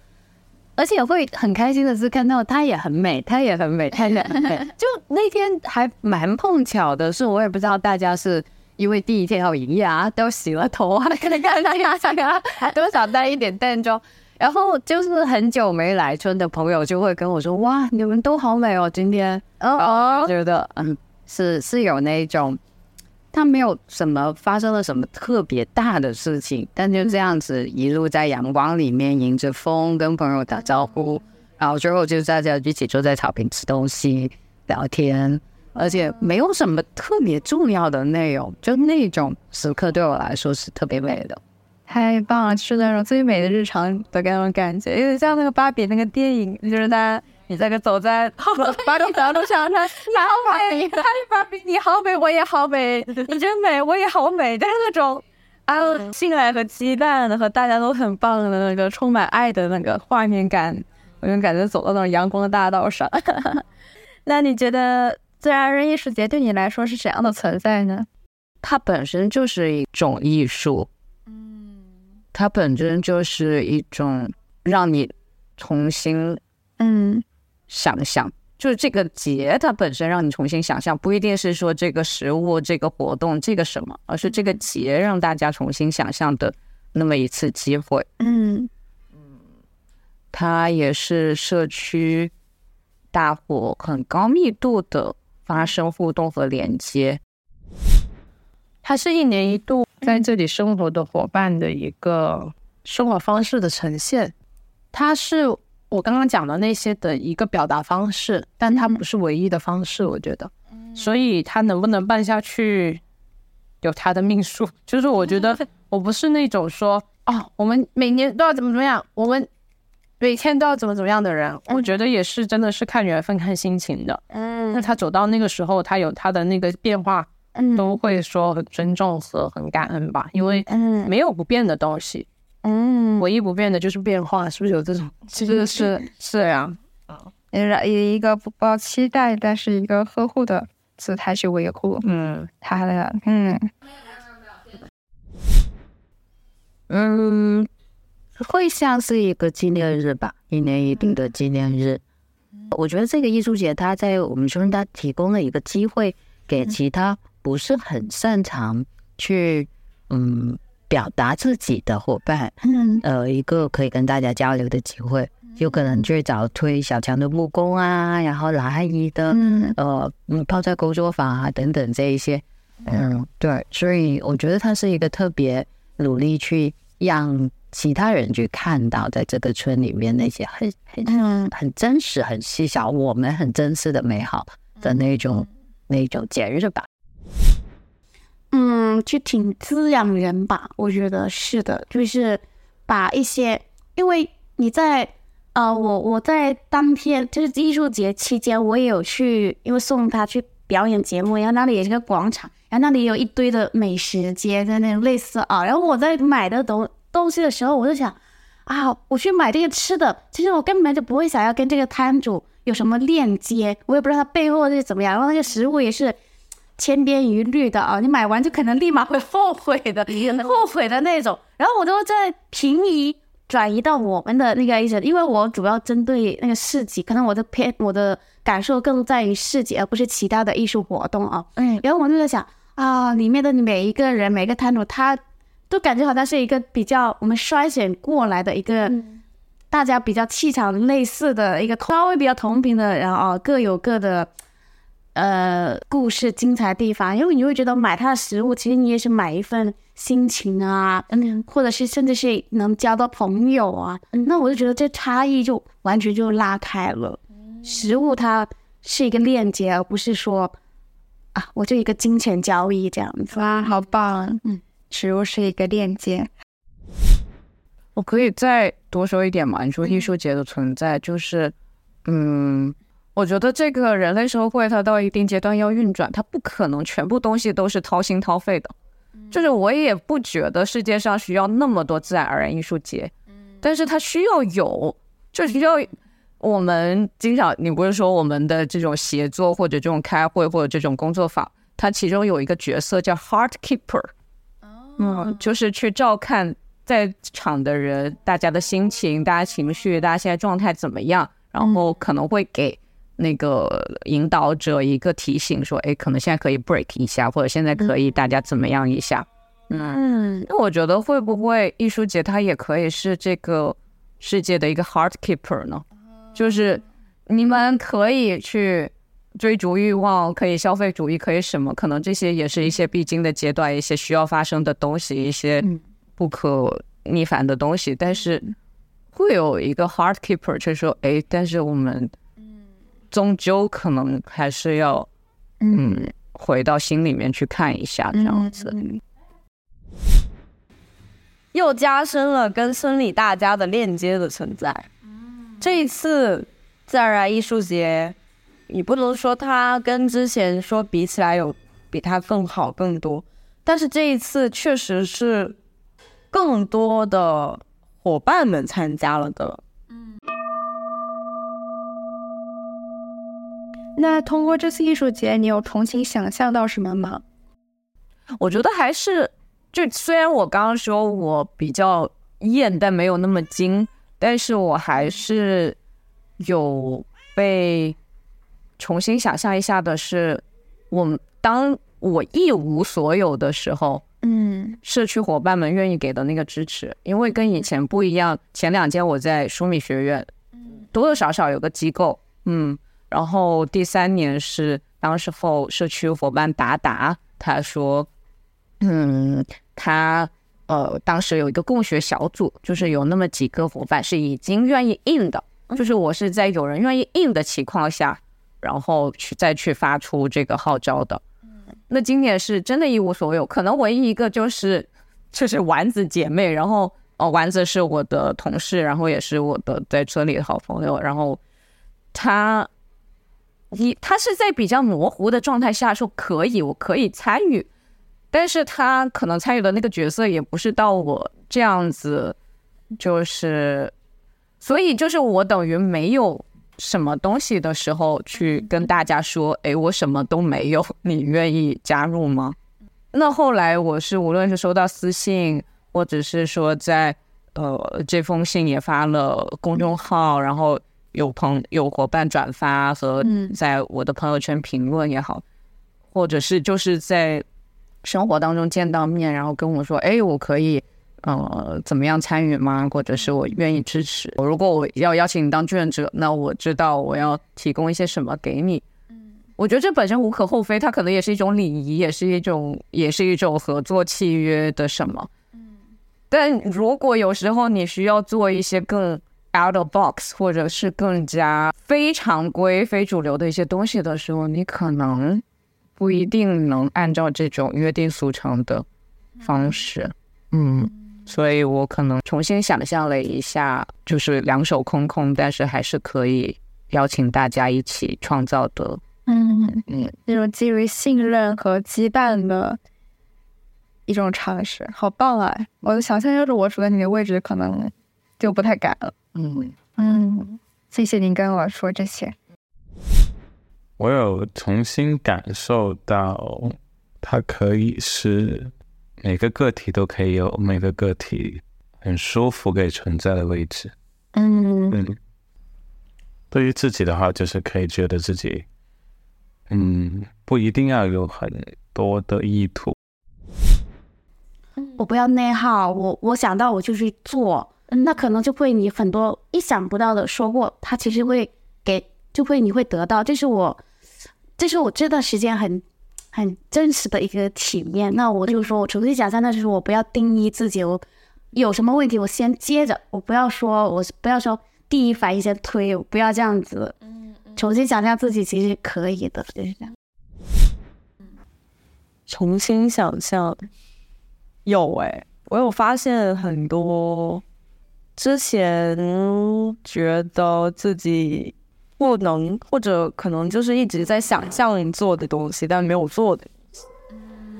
而且会很开心的是看到她也很美，她也很美，她也很美。就那天还蛮碰巧的是，我也不知道大家是因为第一天要营业啊，都洗了头啊，可能看大家想啊，多少带一点淡妆。然后就是很久没来村的朋友就会跟我说：“哇，你们都好美哦，今天。”哦哦，觉得嗯，是是有那种。他没有什么发生了什么特别大的事情，但就这样子一路在阳光里面迎着风跟朋友打招呼，然后最后就大家一起坐在草坪吃东西聊天，而且没有什么特别重要的内容，就那种时刻对我来说是特别美的，太棒了，是那种最美的日常的那种感觉，有点像那个芭比那个电影，就是他。你这个走在芭比的路上，他你好美，他芭比你好美，我也好美，你真美，我也好美，就是那种啊，信赖和期待的和大家都很棒的那个充满爱的那个画面感，我就感觉走到那种阳光的大道上。那你觉得自然人艺术节对你来说是怎样的存在呢？它本身就是一种艺术，嗯，它本身就是一种让你重新，嗯。想象就是这个节，它本身让你重新想象，不一定是说这个食物、这个活动、这个什么，而是这个节让大家重新想象的那么一次机会。嗯嗯，它也是社区大伙很高密度的发生互动和连接。它是一年一度在这里生活的伙伴的一个生活方式的呈现。它是。我刚刚讲的那些的一个表达方式，但它不是唯一的方式，我觉得，所以它能不能办下去，有它的命数。就是我觉得 我不是那种说，哦，我们每年都要怎么怎么样，我们每天都要怎么怎么样的人。我觉得也是，真的是看缘分、看心情的。嗯，那他走到那个时候，他有他的那个变化，都会说很尊重和很感恩吧，因为没有不变的东西。嗯，唯一不变的就是变化，是不是有这种？其实是是呀，啊，以一个不抱期待，但是一个呵护的姿态去维护，嗯，他的，嗯，嗯，会像是一个纪念日吧，一年一度的纪念日。我觉得这个艺术节，它在我们村，它提供了一个机会给其他不是很擅长去嗯表达自己的伙伴，嗯，呃，一个可以跟大家交流的机会，有可能最早推小强的木工啊，然后蓝阿姨的，嗯，呃，嗯，泡菜工作坊啊等等这一些，嗯，对，所以我觉得他是一个特别努力去让其他人去看到，在这个村里面那些很很很真实、很细小，我们很真实的美好的那种那种节日吧。嗯，就挺滋养人吧，我觉得是的，就是把一些，因为你在呃，我我在当天就是艺术节期间，我也有去，因为送他去表演节目，然后那里也是个广场，然后那里有一堆的美食街在那种类似啊，然后我在买的东东西的时候，我就想啊，我去买这个吃的，其实我根本就不会想要跟这个摊主有什么链接，我也不知道他背后是怎么样，然后那个食物也是。千篇一律的啊，你买完就可能立马会后悔的，后悔的那种。然后我都在平移转移到我们的那个因为我主要针对那个市集，可能我的偏我的感受更在于市集，而不是其他的艺术活动啊。嗯，然后我就在想啊，里面的每一个人，每个摊主，他都感觉好像是一个比较我们筛选过来的一个，大家比较气场类似的一个稍微比较同频的，然后各有各的。呃，故事精彩的地方，因为你会觉得买它的食物，其实你也是买一份心情啊，嗯，或者是甚至是能交到朋友啊，嗯，那我就觉得这差异就完全就拉开了。食物它是一个链接，而不是说啊，我就一个金钱交易这样子。哇，好棒！嗯，食物是一个链接。我可以再多说一点吗？你说艺术节的存在，就是，嗯。我觉得这个人类社会，它到一定阶段要运转，它不可能全部东西都是掏心掏肺的。就是我也不觉得世界上需要那么多自然而然艺术节，但是它需要有，就需要我们经常，你不是说我们的这种协作或者这种开会或者这种工作坊，它其中有一个角色叫 heart keeper，嗯，就是去照看在场的人，大家的心情、大家情绪、大家现在状态怎么样，然后可能会给。那个引导者一个提醒说：“哎，可能现在可以 break 一下，或者现在可以大家怎么样一下。”嗯，那我觉得会不会艺术节它也可以是这个世界的一个 heart keeper 呢？就是你们可以去追逐欲望，可以消费主义，可以什么？可能这些也是一些必经的阶段，一些需要发生的东西，一些不可逆反的东西。但是会有一个 heart keeper，就是说：“哎，但是我们。”终究可能还是要，嗯，回到心里面去看一下这样子，又加深了跟村里大家的链接的存在。这一次自然艺术节，你不能说它跟之前说比起来有比它更好更多，但是这一次确实是更多的伙伴们参加了的。那通过这次艺术节，你有重新想象到什么吗？我觉得还是，就虽然我刚刚说我比较艳，但没有那么精，但是我还是有被重新想象一下的是，我当我一无所有的时候，嗯，社区伙伴们愿意给的那个支持，因为跟以前不一样。前两天我在舒米学院，多多少少有个机构，嗯。然后第三年是当时候社区伙伴达达，他说，嗯，他呃当时有一个共学小组，就是有那么几个伙伴是已经愿意印的，就是我是在有人愿意印的情况下，然后去再去发出这个号召的。那今年是真的一无所有，可能唯一一个就是 就是丸子姐妹，然后哦丸子是我的同事，然后也是我的在村里的好朋友，然后他。你他是在比较模糊的状态下说可以，我可以参与，但是他可能参与的那个角色也不是到我这样子，就是，所以就是我等于没有什么东西的时候去跟大家说，哎，我什么都没有，你愿意加入吗？那后来我是无论是收到私信，或者是说在呃这封信也发了公众号，然后。有朋有伙伴转发和在我的朋友圈评论也好，或者是就是在生活当中见到面，然后跟我说，哎，我可以呃怎么样参与吗？或者是我愿意支持。如果我要邀请你当志愿者，那我知道我要提供一些什么给你。我觉得这本身无可厚非，它可能也是一种礼仪，也是一种，也是一种合作契约的什么。但如果有时候你需要做一些更 out of box，或者是更加非常规、非主流的一些东西的时候，你可能不一定能按照这种约定俗成的方式。嗯，所以我可能重新想象了一下，就是两手空空，但是还是可以邀请大家一起创造的。嗯嗯，那种基于信任和羁绊的一种尝试，好棒啊！我的想象要是我处在你的位置，可能就不太敢了。嗯嗯，谢谢您跟我说这些。我有重新感受到，它可以是每个个体都可以有每个个体很舒服可以存在的位置。嗯嗯，对于自己的话，就是可以觉得自己。嗯，不一定要有很多的意图。我不要内耗，我我想到我就去做，那可能就会你很多意想不到的收获，他其实会给，就会你会得到。这是我，这是我这段时间很很真实的一个体验。那我就说，我重新想象，那就是我不要定义自己，我有什么问题我先接着，我不要说，我不要说第一反应先推，我不要这样子。重新想象自己其实可以的，就是这样。重新想象，有哎、欸，我有发现很多之前觉得自己不能，或者可能就是一直在想象做的东西，但没有做的东西。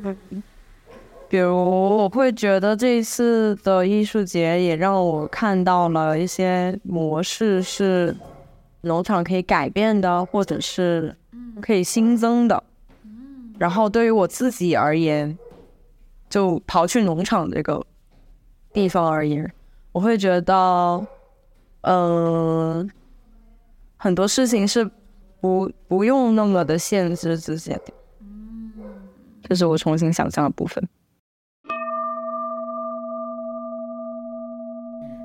嗯，比如我会觉得这一次的艺术节也让我看到了一些模式是。农场可以改变的，或者是可以新增的。然后对于我自己而言，就刨去农场这个地方而言，我会觉得，嗯、呃，很多事情是不不用那么的限制自己的。这是我重新想象的部分。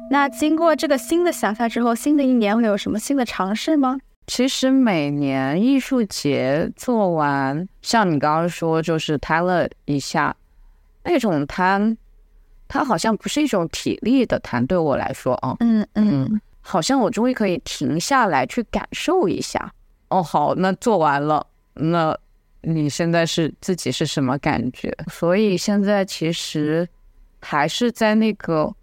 那经过这个新的想象之后，新的一年会有什么新的尝试吗？其实每年艺术节做完，像你刚刚说，就是摊了一下那种摊，它好像不是一种体力的谈，对我来说啊，嗯嗯，嗯，好像我终于可以停下来去感受一下。哦，好，那做完了，那你现在是自己是什么感觉？所以现在其实还是在那个。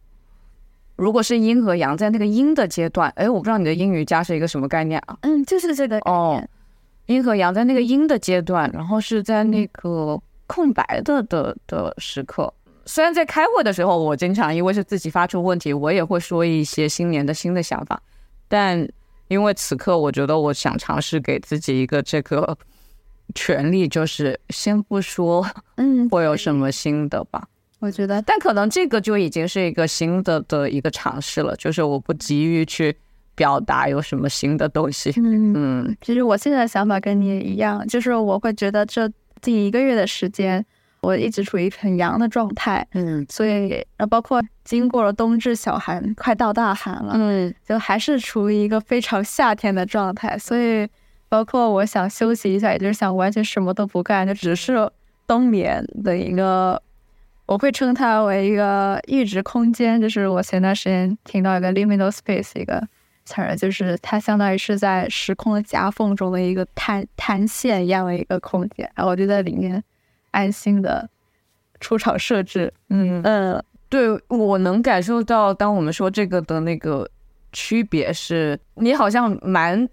如果是阴和阳在那个阴的阶段，哎，我不知道你的阴瑜伽是一个什么概念啊？嗯，就是这个哦。阴和阳在那个阴的阶段，然后是在那个空白的的的时刻。虽然在开会的时候，我经常因为是自己发出问题，我也会说一些新年的新的想法，但因为此刻我觉得我想尝试给自己一个这个 权利，就是先不说，嗯，会有什么新的吧。我觉得，但可能这个就已经是一个新的的一个尝试了，就是我不急于去表达有什么新的东西。嗯嗯，其实我现在的想法跟你也一样，就是我会觉得这近一个月的时间，我一直处于很阳的状态。嗯，所以呃，包括经过了冬至小寒，快到大寒了，嗯，就还是处于一个非常夏天的状态。所以，包括我想休息一下，也就是想完全什么都不干，就只是冬眠的一个。我会称它为一个阈值空间，就是我前段时间听到一个 liminal space 一个词儿，就是它相当于是在时空的夹缝中的一个弹弹线一样的一个空间，然后我就在里面安心的出场设置。嗯嗯，对，我能感受到，当我们说这个的那个区别是，你好像蛮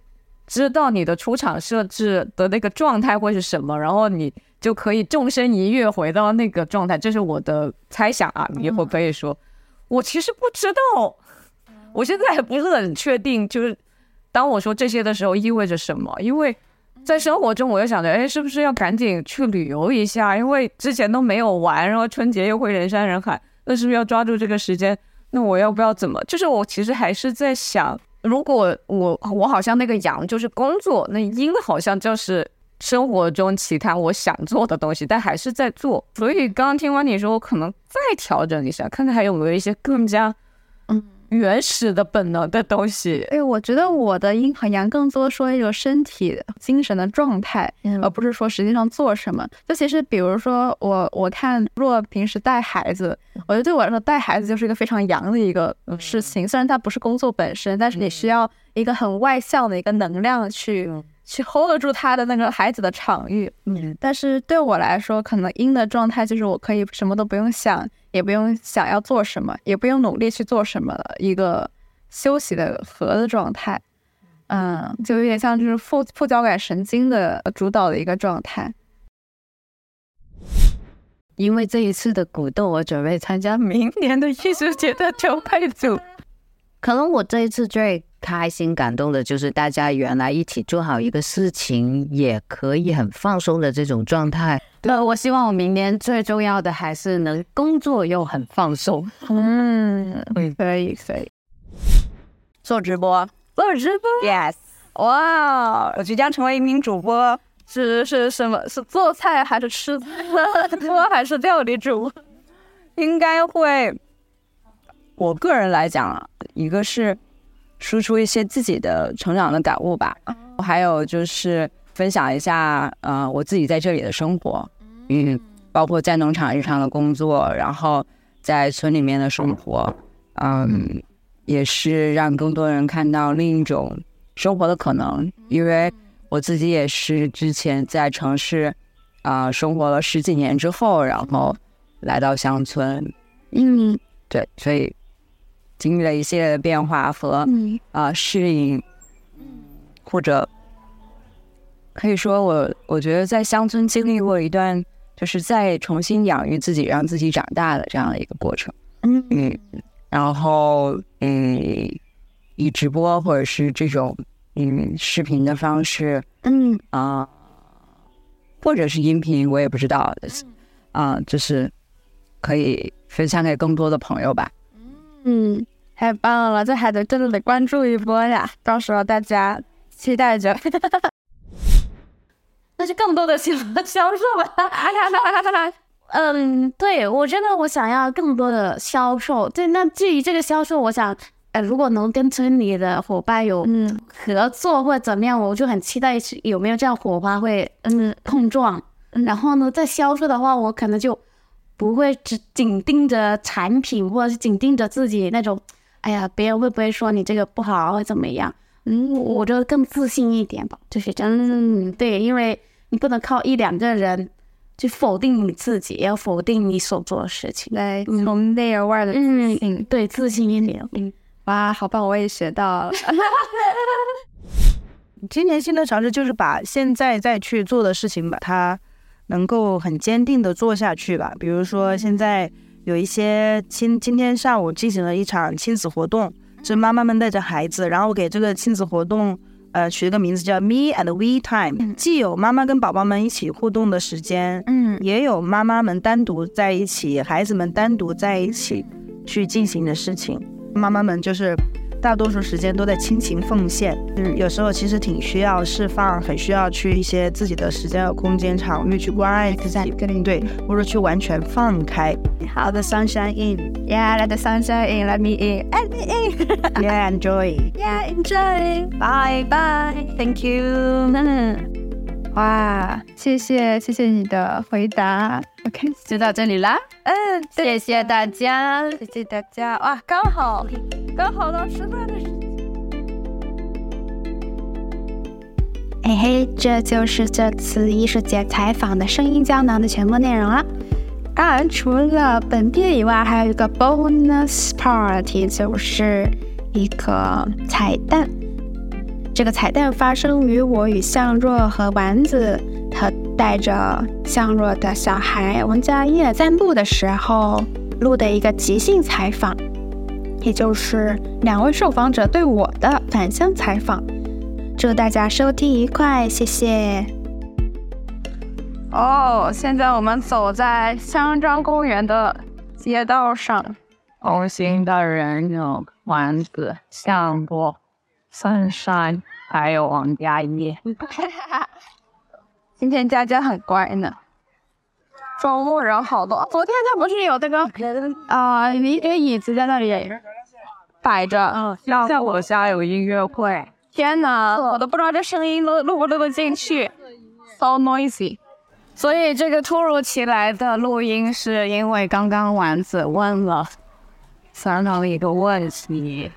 知道你的出场设置的那个状态会是什么，然后你。就可以纵身一跃回到那个状态，这是我的猜想啊。你会可以说，我其实不知道，我现在还不是很确定，就是当我说这些的时候意味着什么？因为在生活中，我又想着，哎，是不是要赶紧去旅游一下？因为之前都没有玩，然后春节又会人山人海，那是不是要抓住这个时间？那我要不要怎么？就是我其实还是在想，如果我我好像那个阳就是工作，那阴好像就是。生活中其他我想做的东西，但还是在做。所以刚刚听完你说，我可能再调整一下，看看还有没有一些更加原始的本能的东西。哎，我觉得我的阴和阳更多说一个身体、精神的状态，而不是说实际上做什么。就其实，比如说我，我看若平时带孩子，我觉得对我来说带孩子就是一个非常阳的一个事情。虽然它不是工作本身，但是你需要一个很外向的一个能量去。去 hold 住他的那个孩子的场域，嗯，但是对我来说，可能阴的状态就是我可以什么都不用想，也不用想要做什么，也不用努力去做什么了，一个休息的和的状态，嗯，就有点像就是副副交感神经的主导的一个状态。因为这一次的鼓动，我准备参加明年的艺术节的筹配组，可能我这一次最。开心感动的就是大家原来一起做好一个事情，也可以很放松的这种状态。那我希望我明年最重要的还是能工作又很放松。嗯，可以可以。做直播，做直播，Yes，哇，我即将成为一名主播，是是什么？是做菜还是吃菜？做 还是料理主？应该会。我个人来讲啊，一个是。输出一些自己的成长的感悟吧，还有就是分享一下，呃，我自己在这里的生活，嗯，包括在农场日常的工作，然后在村里面的生活，嗯，也是让更多人看到另一种生活的可能，因为我自己也是之前在城市，啊、呃，生活了十几年之后，然后来到乡村，嗯，对，所以。经历了一系列的变化和啊、适应，或者可以说我我觉得在乡村经历过一段，就是再重新养育自己，让自己长大的这样的一个过程。嗯。嗯，然后嗯，以直播或者是这种嗯视频的方式，嗯。啊、呃，或者是音频，我也不知道，啊、呃，就是可以分享给更多的朋友吧。嗯，太棒了！这还得真的得关注一波呀，到时候大家期待着。那就更多的销销售吧。嗯，对，我真的我想要更多的销售。对，那至于这个销售，我想，呃，如果能跟村里的伙伴有嗯合作或者怎么样，我就很期待有没有这样火花会嗯碰撞。然后呢，在销售的话，我可能就。不会只紧盯着产品，或者是紧盯着自己那种，哎呀，别人会不会说你这个不好，或怎么样？嗯，我觉得更自信一点吧，就是这样。嗯，对，因为你不能靠一两个人去否定你自己，也要否定你所做的事情。对，从内而外的自信，嗯，对，自信一点。嗯，哇，好棒，我也学到了。今年新的尝试就是把现在再去做的事情把它。能够很坚定的做下去吧。比如说，现在有一些亲，今天上午进行了一场亲子活动，是妈妈们带着孩子，然后我给这个亲子活动，呃，取了个名字叫 Me and We Time，既有妈妈跟宝宝们一起互动的时间，嗯，也有妈妈们单独在一起，孩子们单独在一起去进行的事情。妈妈们就是。大多数时间都在亲情奉献，嗯，有时候其实挺需要释放，很需要去一些自己的时间和空间场域去关爱自己，跟对，或者去完全放开。好的，sunshine in，yeah，let the sunshine in，let me in，let me in，yeah，enjoy，yeah，enjoy，bye bye，thank you，哇，谢谢谢谢你的回答，OK，就到这里啦，嗯，谢谢大家，谢谢大家，哇，刚好。刚好到吃饭的时间。嘿嘿，这就是这次艺术节采访的声音胶囊的全部内容了。当然，除了本片以外，还有一个 bonus part，就是一个彩蛋。这个彩蛋发生于我与向若和丸子，和带着向若的小孩王佳叶散步的时候录的一个即兴采访。也就是两位受访者对我的反向采访，祝大家收听愉快，谢谢。哦，现在我们走在香樟公园的街道上，同行的人有丸子、向若、Sunshine，还有王佳叶。今天佳佳很乖呢。周末人好多，昨天他不是有那个啊、呃，一个椅子在那里摆着。嗯，在我家有音乐会。天哪，我都不知道这声音录录不录得进去，so noisy。所以这个突如其来的录音是因为刚刚丸子问了三郎一个问题。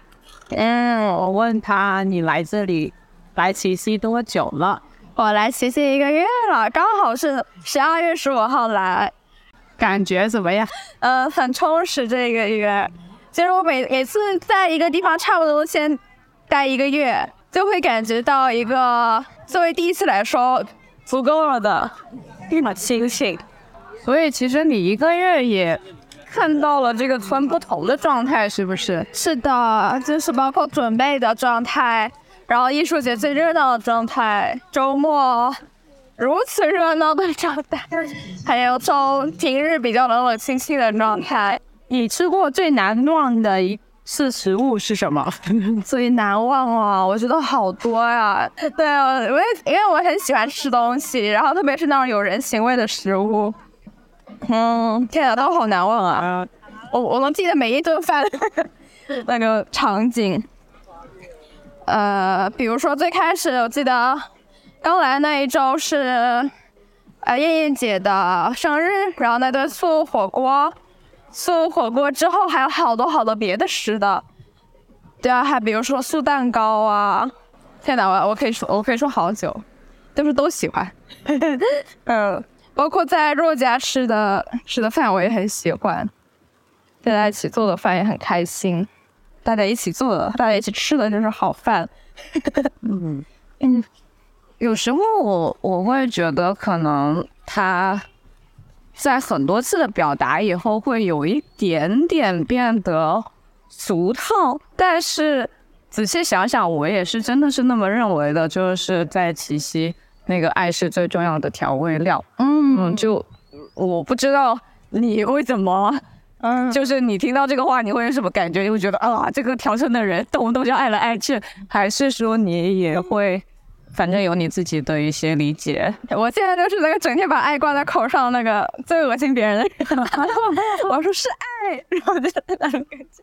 嗯，我问他你来这里来奇溪多久了？我来奇溪一个月了，刚好是十二月十五号来，感觉怎么样？呃，很充实这一个月。其实我每每次在一个地方差不多先待一个月，就会感觉到一个作为第一次来说足够了的立马清醒。所以其实你一个月也看到了这个村不同的状态，是不是？是的，就是包括准备的状态。然后艺术节最热闹的状态，周末如此热闹的状态，还有周平日比较冷冷清清的状态。你吃过最难忘的一次食物是什么？最难忘啊，我觉得好多呀。对啊，因为因为我很喜欢吃东西，然后特别是那种有人情味的食物。嗯，天啊，都好难忘啊！我我能记得每一顿饭那个场景。呃，比如说最开始我记得刚来那一周是呃燕燕姐的生日，然后那顿素火锅，素火锅之后还有好多好多别的吃的，对啊，还比如说素蛋糕啊，天哪，我我可以说我可以说好久，就是都喜欢，嗯，包括在若家吃的吃的饭我也很喜欢，大家一起做的饭也很开心。大家一起做的，大家一起吃的就是好饭。嗯 嗯，有时候我我会觉得，可能他在很多次的表达以后，会有一点点变得俗套。但是仔细想想，我也是真的是那么认为的，就是在奇溪，那个爱是最重要的调味料。嗯嗯，就我不知道你会怎么。嗯，就是你听到这个话，你会有什么感觉？你会觉得啊，这个调成的人动不动就爱来爱去，还是说你也会，反正有你自己的一些理解？我现在就是那个整天把爱挂在口上那个最恶心别人的人。我说是爱，然后就那种感觉。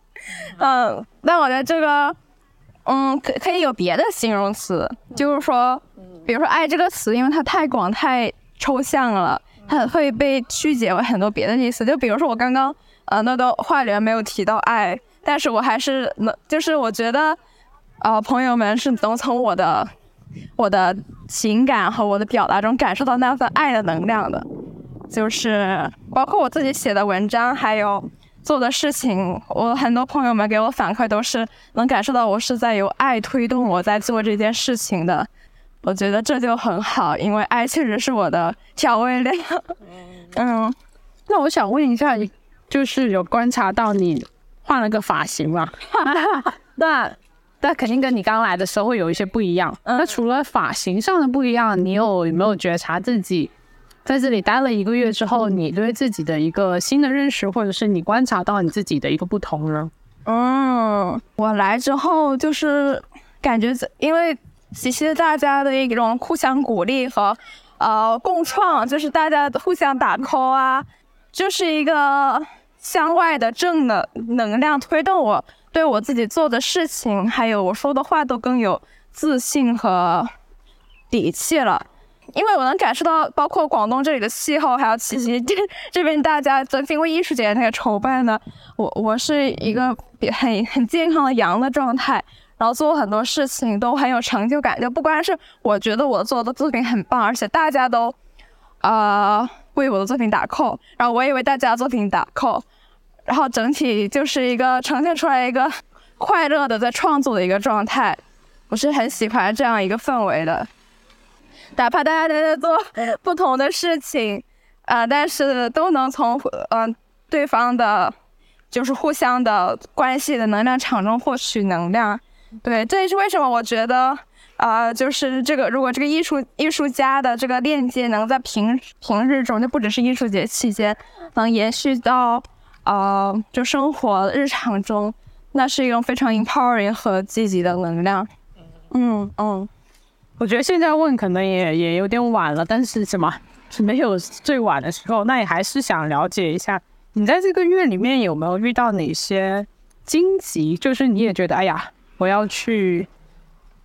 嗯，那我觉得这个，嗯，可可以有别的形容词，就是说，比如说爱这个词，因为它太广太抽象了，它会被曲解为很多别的意思。就比如说我刚刚。呃，那段话里面没有提到爱，但是我还是能，就是我觉得，呃，朋友们是能从我的我的情感和我的表达中感受到那份爱的能量的，就是包括我自己写的文章，还有做的事情，我很多朋友们给我反馈都是能感受到我是在由爱推动我在做这件事情的，我觉得这就很好，因为爱确实是我的调味料。嗯，那我想问一下你。就是有观察到你换了个发型嘛？那那肯定跟你刚来的时候会有一些不一样。那除了发型上的不一样，你有有没有觉察自己在这里待了一个月之后，你对自己的一个新的认识，或者是你观察到你自己的一个不同呢？嗯，我来之后就是感觉，因为其实大家的一种互相鼓励和呃共创，就是大家互相打 call 啊，就是一个。向外的正的能量推动我，对我自己做的事情，还有我说的话都更有自信和底气了。因为我能感受到，包括广东这里的气候，还有奇溪 这这边大家在经过艺术节那个筹办呢，我我是一个很很健康的阳的状态，然后做很多事情都很有成就感。就不光是我觉得我做的作品很棒，而且大家都啊。呃为我的作品打 call，然后我也为大家作品打 call，然后整体就是一个呈现出来一个快乐的在创作的一个状态，我是很喜欢这样一个氛围的。哪怕大家都在做不同的事情，啊、但是都能从嗯、呃、对方的，就是互相的关系的能量场中获取能量。对，这也是为什么我觉得。啊、就是这个，如果这个艺术艺术家的这个链接能在平平日中，就不只是艺术节期间，能延续到，呃，就生活日常中，那是一种非常 empowering 和积极的能量。嗯嗯，我觉得现在问可能也也有点晚了，但是什么是没有最晚的时候，那也还是想了解一下，你在这个月里面有没有遇到哪些荆棘？就是你也觉得，哎呀，我要去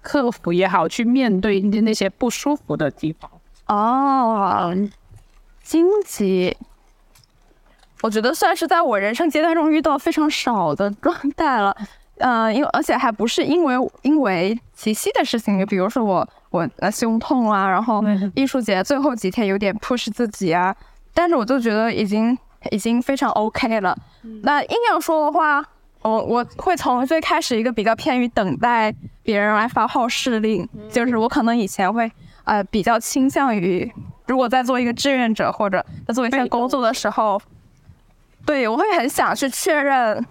克服也好，去面对那些不舒服的地方。哦，荆棘，我觉得算是在我人生阶段中遇到非常少的状态了。嗯、因而且还不是因为因为七夕的事情，比如说我我呃胸痛啊，然后艺术节最后几天有点 push 自己啊，但是我就觉得已经已经非常 OK 了。那硬要说的话，我我会从最开始一个比较偏于等待别人来发号施令，就是我可能以前会呃比较倾向于，如果在做一个志愿者或者在做一些工作的时候，对，我会很想去确认。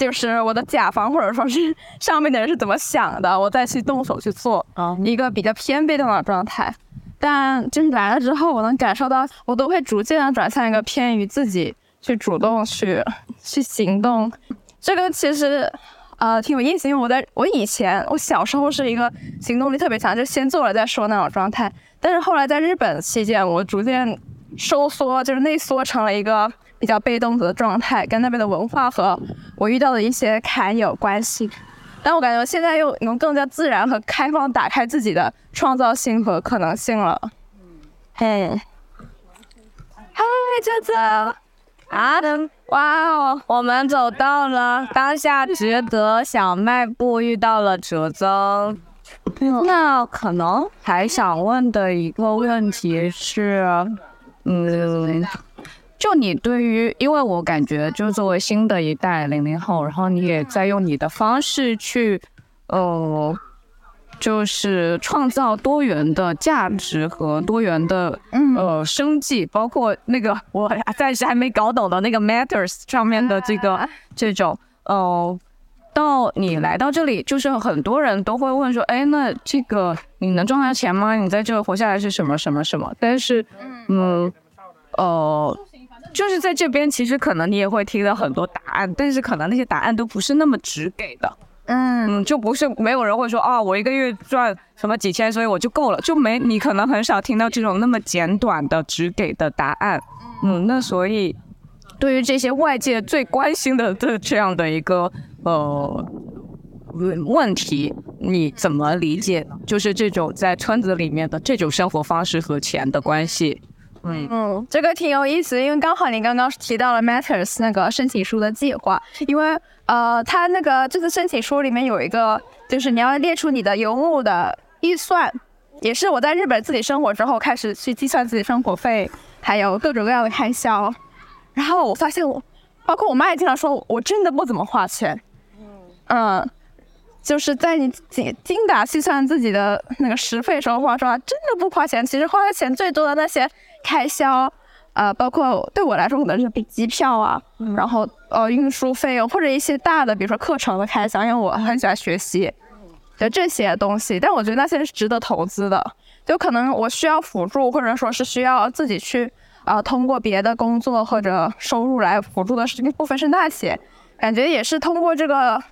就是我的甲方或者说是上面的人是怎么想的，我再去动手去做，一个比较偏被动的状态。但就是来了之后，我能感受到，我都会逐渐的转向一个偏于自己去主动去去行动。这个其实呃挺有意思，因为我在我以前我小时候是一个行动力特别强，就先做了再说那种状态。但是后来在日本期间，我逐渐收缩，就是内缩成了一个。比较被动的状态，跟那边的文化和我遇到的一些坎有关系。但我感觉现在又能更加自然和开放，打开自己的创造性和可能性了。嘿，嗨，哲哲，啊，哇哦，我们走到了当下值得小卖部遇到了哲哲。那可能还想问的一个问题是，嗯。就你对于，因为我感觉，就是作为新的一代零零后，然后你也在用你的方式去，呃，就是创造多元的价值和多元的呃生计，包括那个我暂时还没搞懂的那个 Matters 上面的这个这种，呃，到你来到这里，就是很多人都会问说，哎，那这个你能赚到钱吗？你在这活下来是什么什么什么？但是，嗯，呃。就是在这边，其实可能你也会听到很多答案，但是可能那些答案都不是那么直给的。嗯，就不是没有人会说啊，我一个月赚什么几千，所以我就够了，就没你可能很少听到这种那么简短的直给的答案。嗯，那所以对于这些外界最关心的的这样的一个呃问题，你怎么理解呢？就是这种在村子里面的这种生活方式和钱的关系。嗯。嗯，这个挺有意思，因为刚好你刚刚提到了 Matters 那个申请书的计划，因为呃，他那个这次申请书里面有一个，就是你要列出你的游牧的预算，也是我在日本自己生活之后开始去计算自己生活费，还有各种各样的开销，然后我发现我，包括我妈也经常说，我真的不怎么花钱，嗯，就是在你精精打细算自己的那个食费时候，话说真的不花钱，其实花的钱最多的那些。开销，呃，包括对我来说可能是比机票啊，嗯、然后呃运输费用或者一些大的，比如说课程的开销，因为我很喜欢学习，就这些东西。但我觉得那些是值得投资的，就可能我需要辅助，或者说是需要自己去啊、呃、通过别的工作或者收入来辅助的是一部分是那些，感觉也是通过这个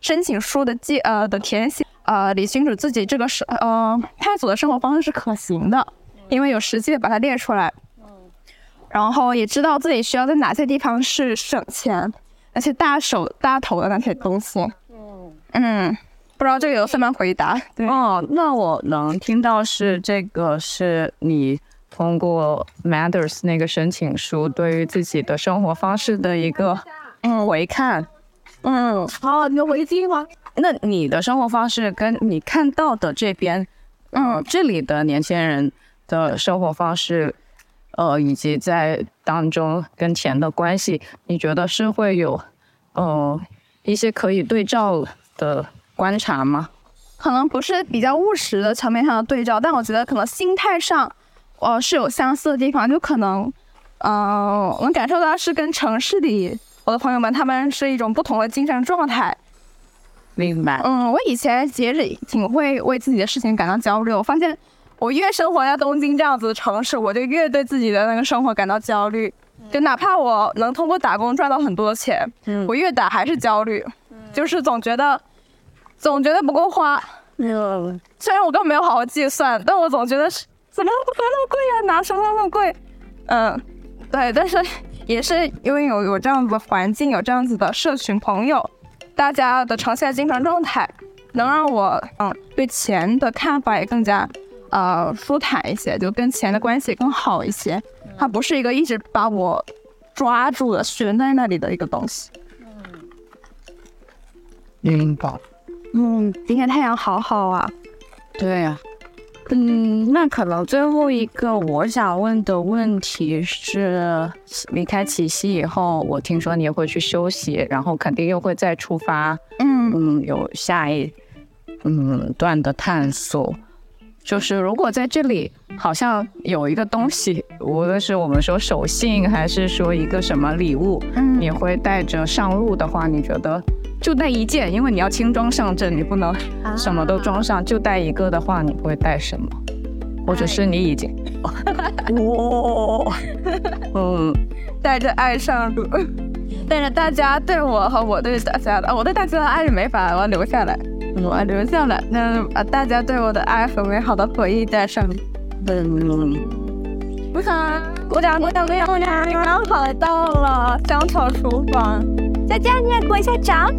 申请书的记呃的填写，呃理清楚自己这个是呃探索的生活方式是可行的。因为有实际的把它列出来，然后也知道自己需要在哪些地方是省钱，那些大手大头的那些东西。嗯嗯，不知道这个有什么回答？对哦，那我能听到是这个是你通过 Matters 那个申请书对于自己的生活方式的一个嗯回看。嗯，好，你的围巾吗？那你的生活方式跟你看到的这边，嗯，这里的年轻人。的生活方式，呃，以及在当中跟钱的关系，你觉得是会有，呃，一些可以对照的观察吗？可能不是比较务实的层面上的对照，但我觉得可能心态上，呃，是有相似的地方，就可能，呃，我能感受到是跟城市里我的朋友们他们是一种不同的精神状态。明白。嗯，我以前其实挺会为自己的事情感到焦虑，我发现。我越生活在东京这样子的城市，我就越对自己的那个生活感到焦虑。就哪怕我能通过打工赚到很多钱，我越打还是焦虑，就是总觉得总觉得不够花，嗯，虽然我根本没有好好计算，但我总觉得是怎么会那么贵呀？拿什么那么贵？嗯，对，但是也是因为有有这样子的环境，有这样子的社群朋友，大家的呈现精神状态，能让我嗯对钱的看法也更加呃舒坦一些，就跟钱的关系更好一些。它不是一个一直把我抓住了悬在那里的一个东西。嗯，宝，嗯，今天太阳好好啊。对呀、啊。嗯，那可能最后一个我想问的问题是，离开奇溪以后，我听说你也会去休息，然后肯定又会再出发，嗯嗯，有下一嗯段的探索。就是如果在这里好像有一个东西，无论是我们说手信，还是说一个什么礼物，嗯，你会带着上路的话，你觉得？就带一件，因为你要轻装上阵，你不能什么都装上，啊、就带一个的话，你会带什么？或者是你已经，哇，嗯，带着爱上路，带着大家对我和我对大家的，我对大家的爱是没法，我要留下来，我要留下来，那把大家对我的爱和美好的回忆带上。嗯，鼓掌，鼓掌，鼓掌，鼓掌，鼓掌！你们好到了香草厨房。佳佳，你也鼓一下掌，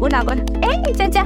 鼓掌鼓掌。哎，佳佳。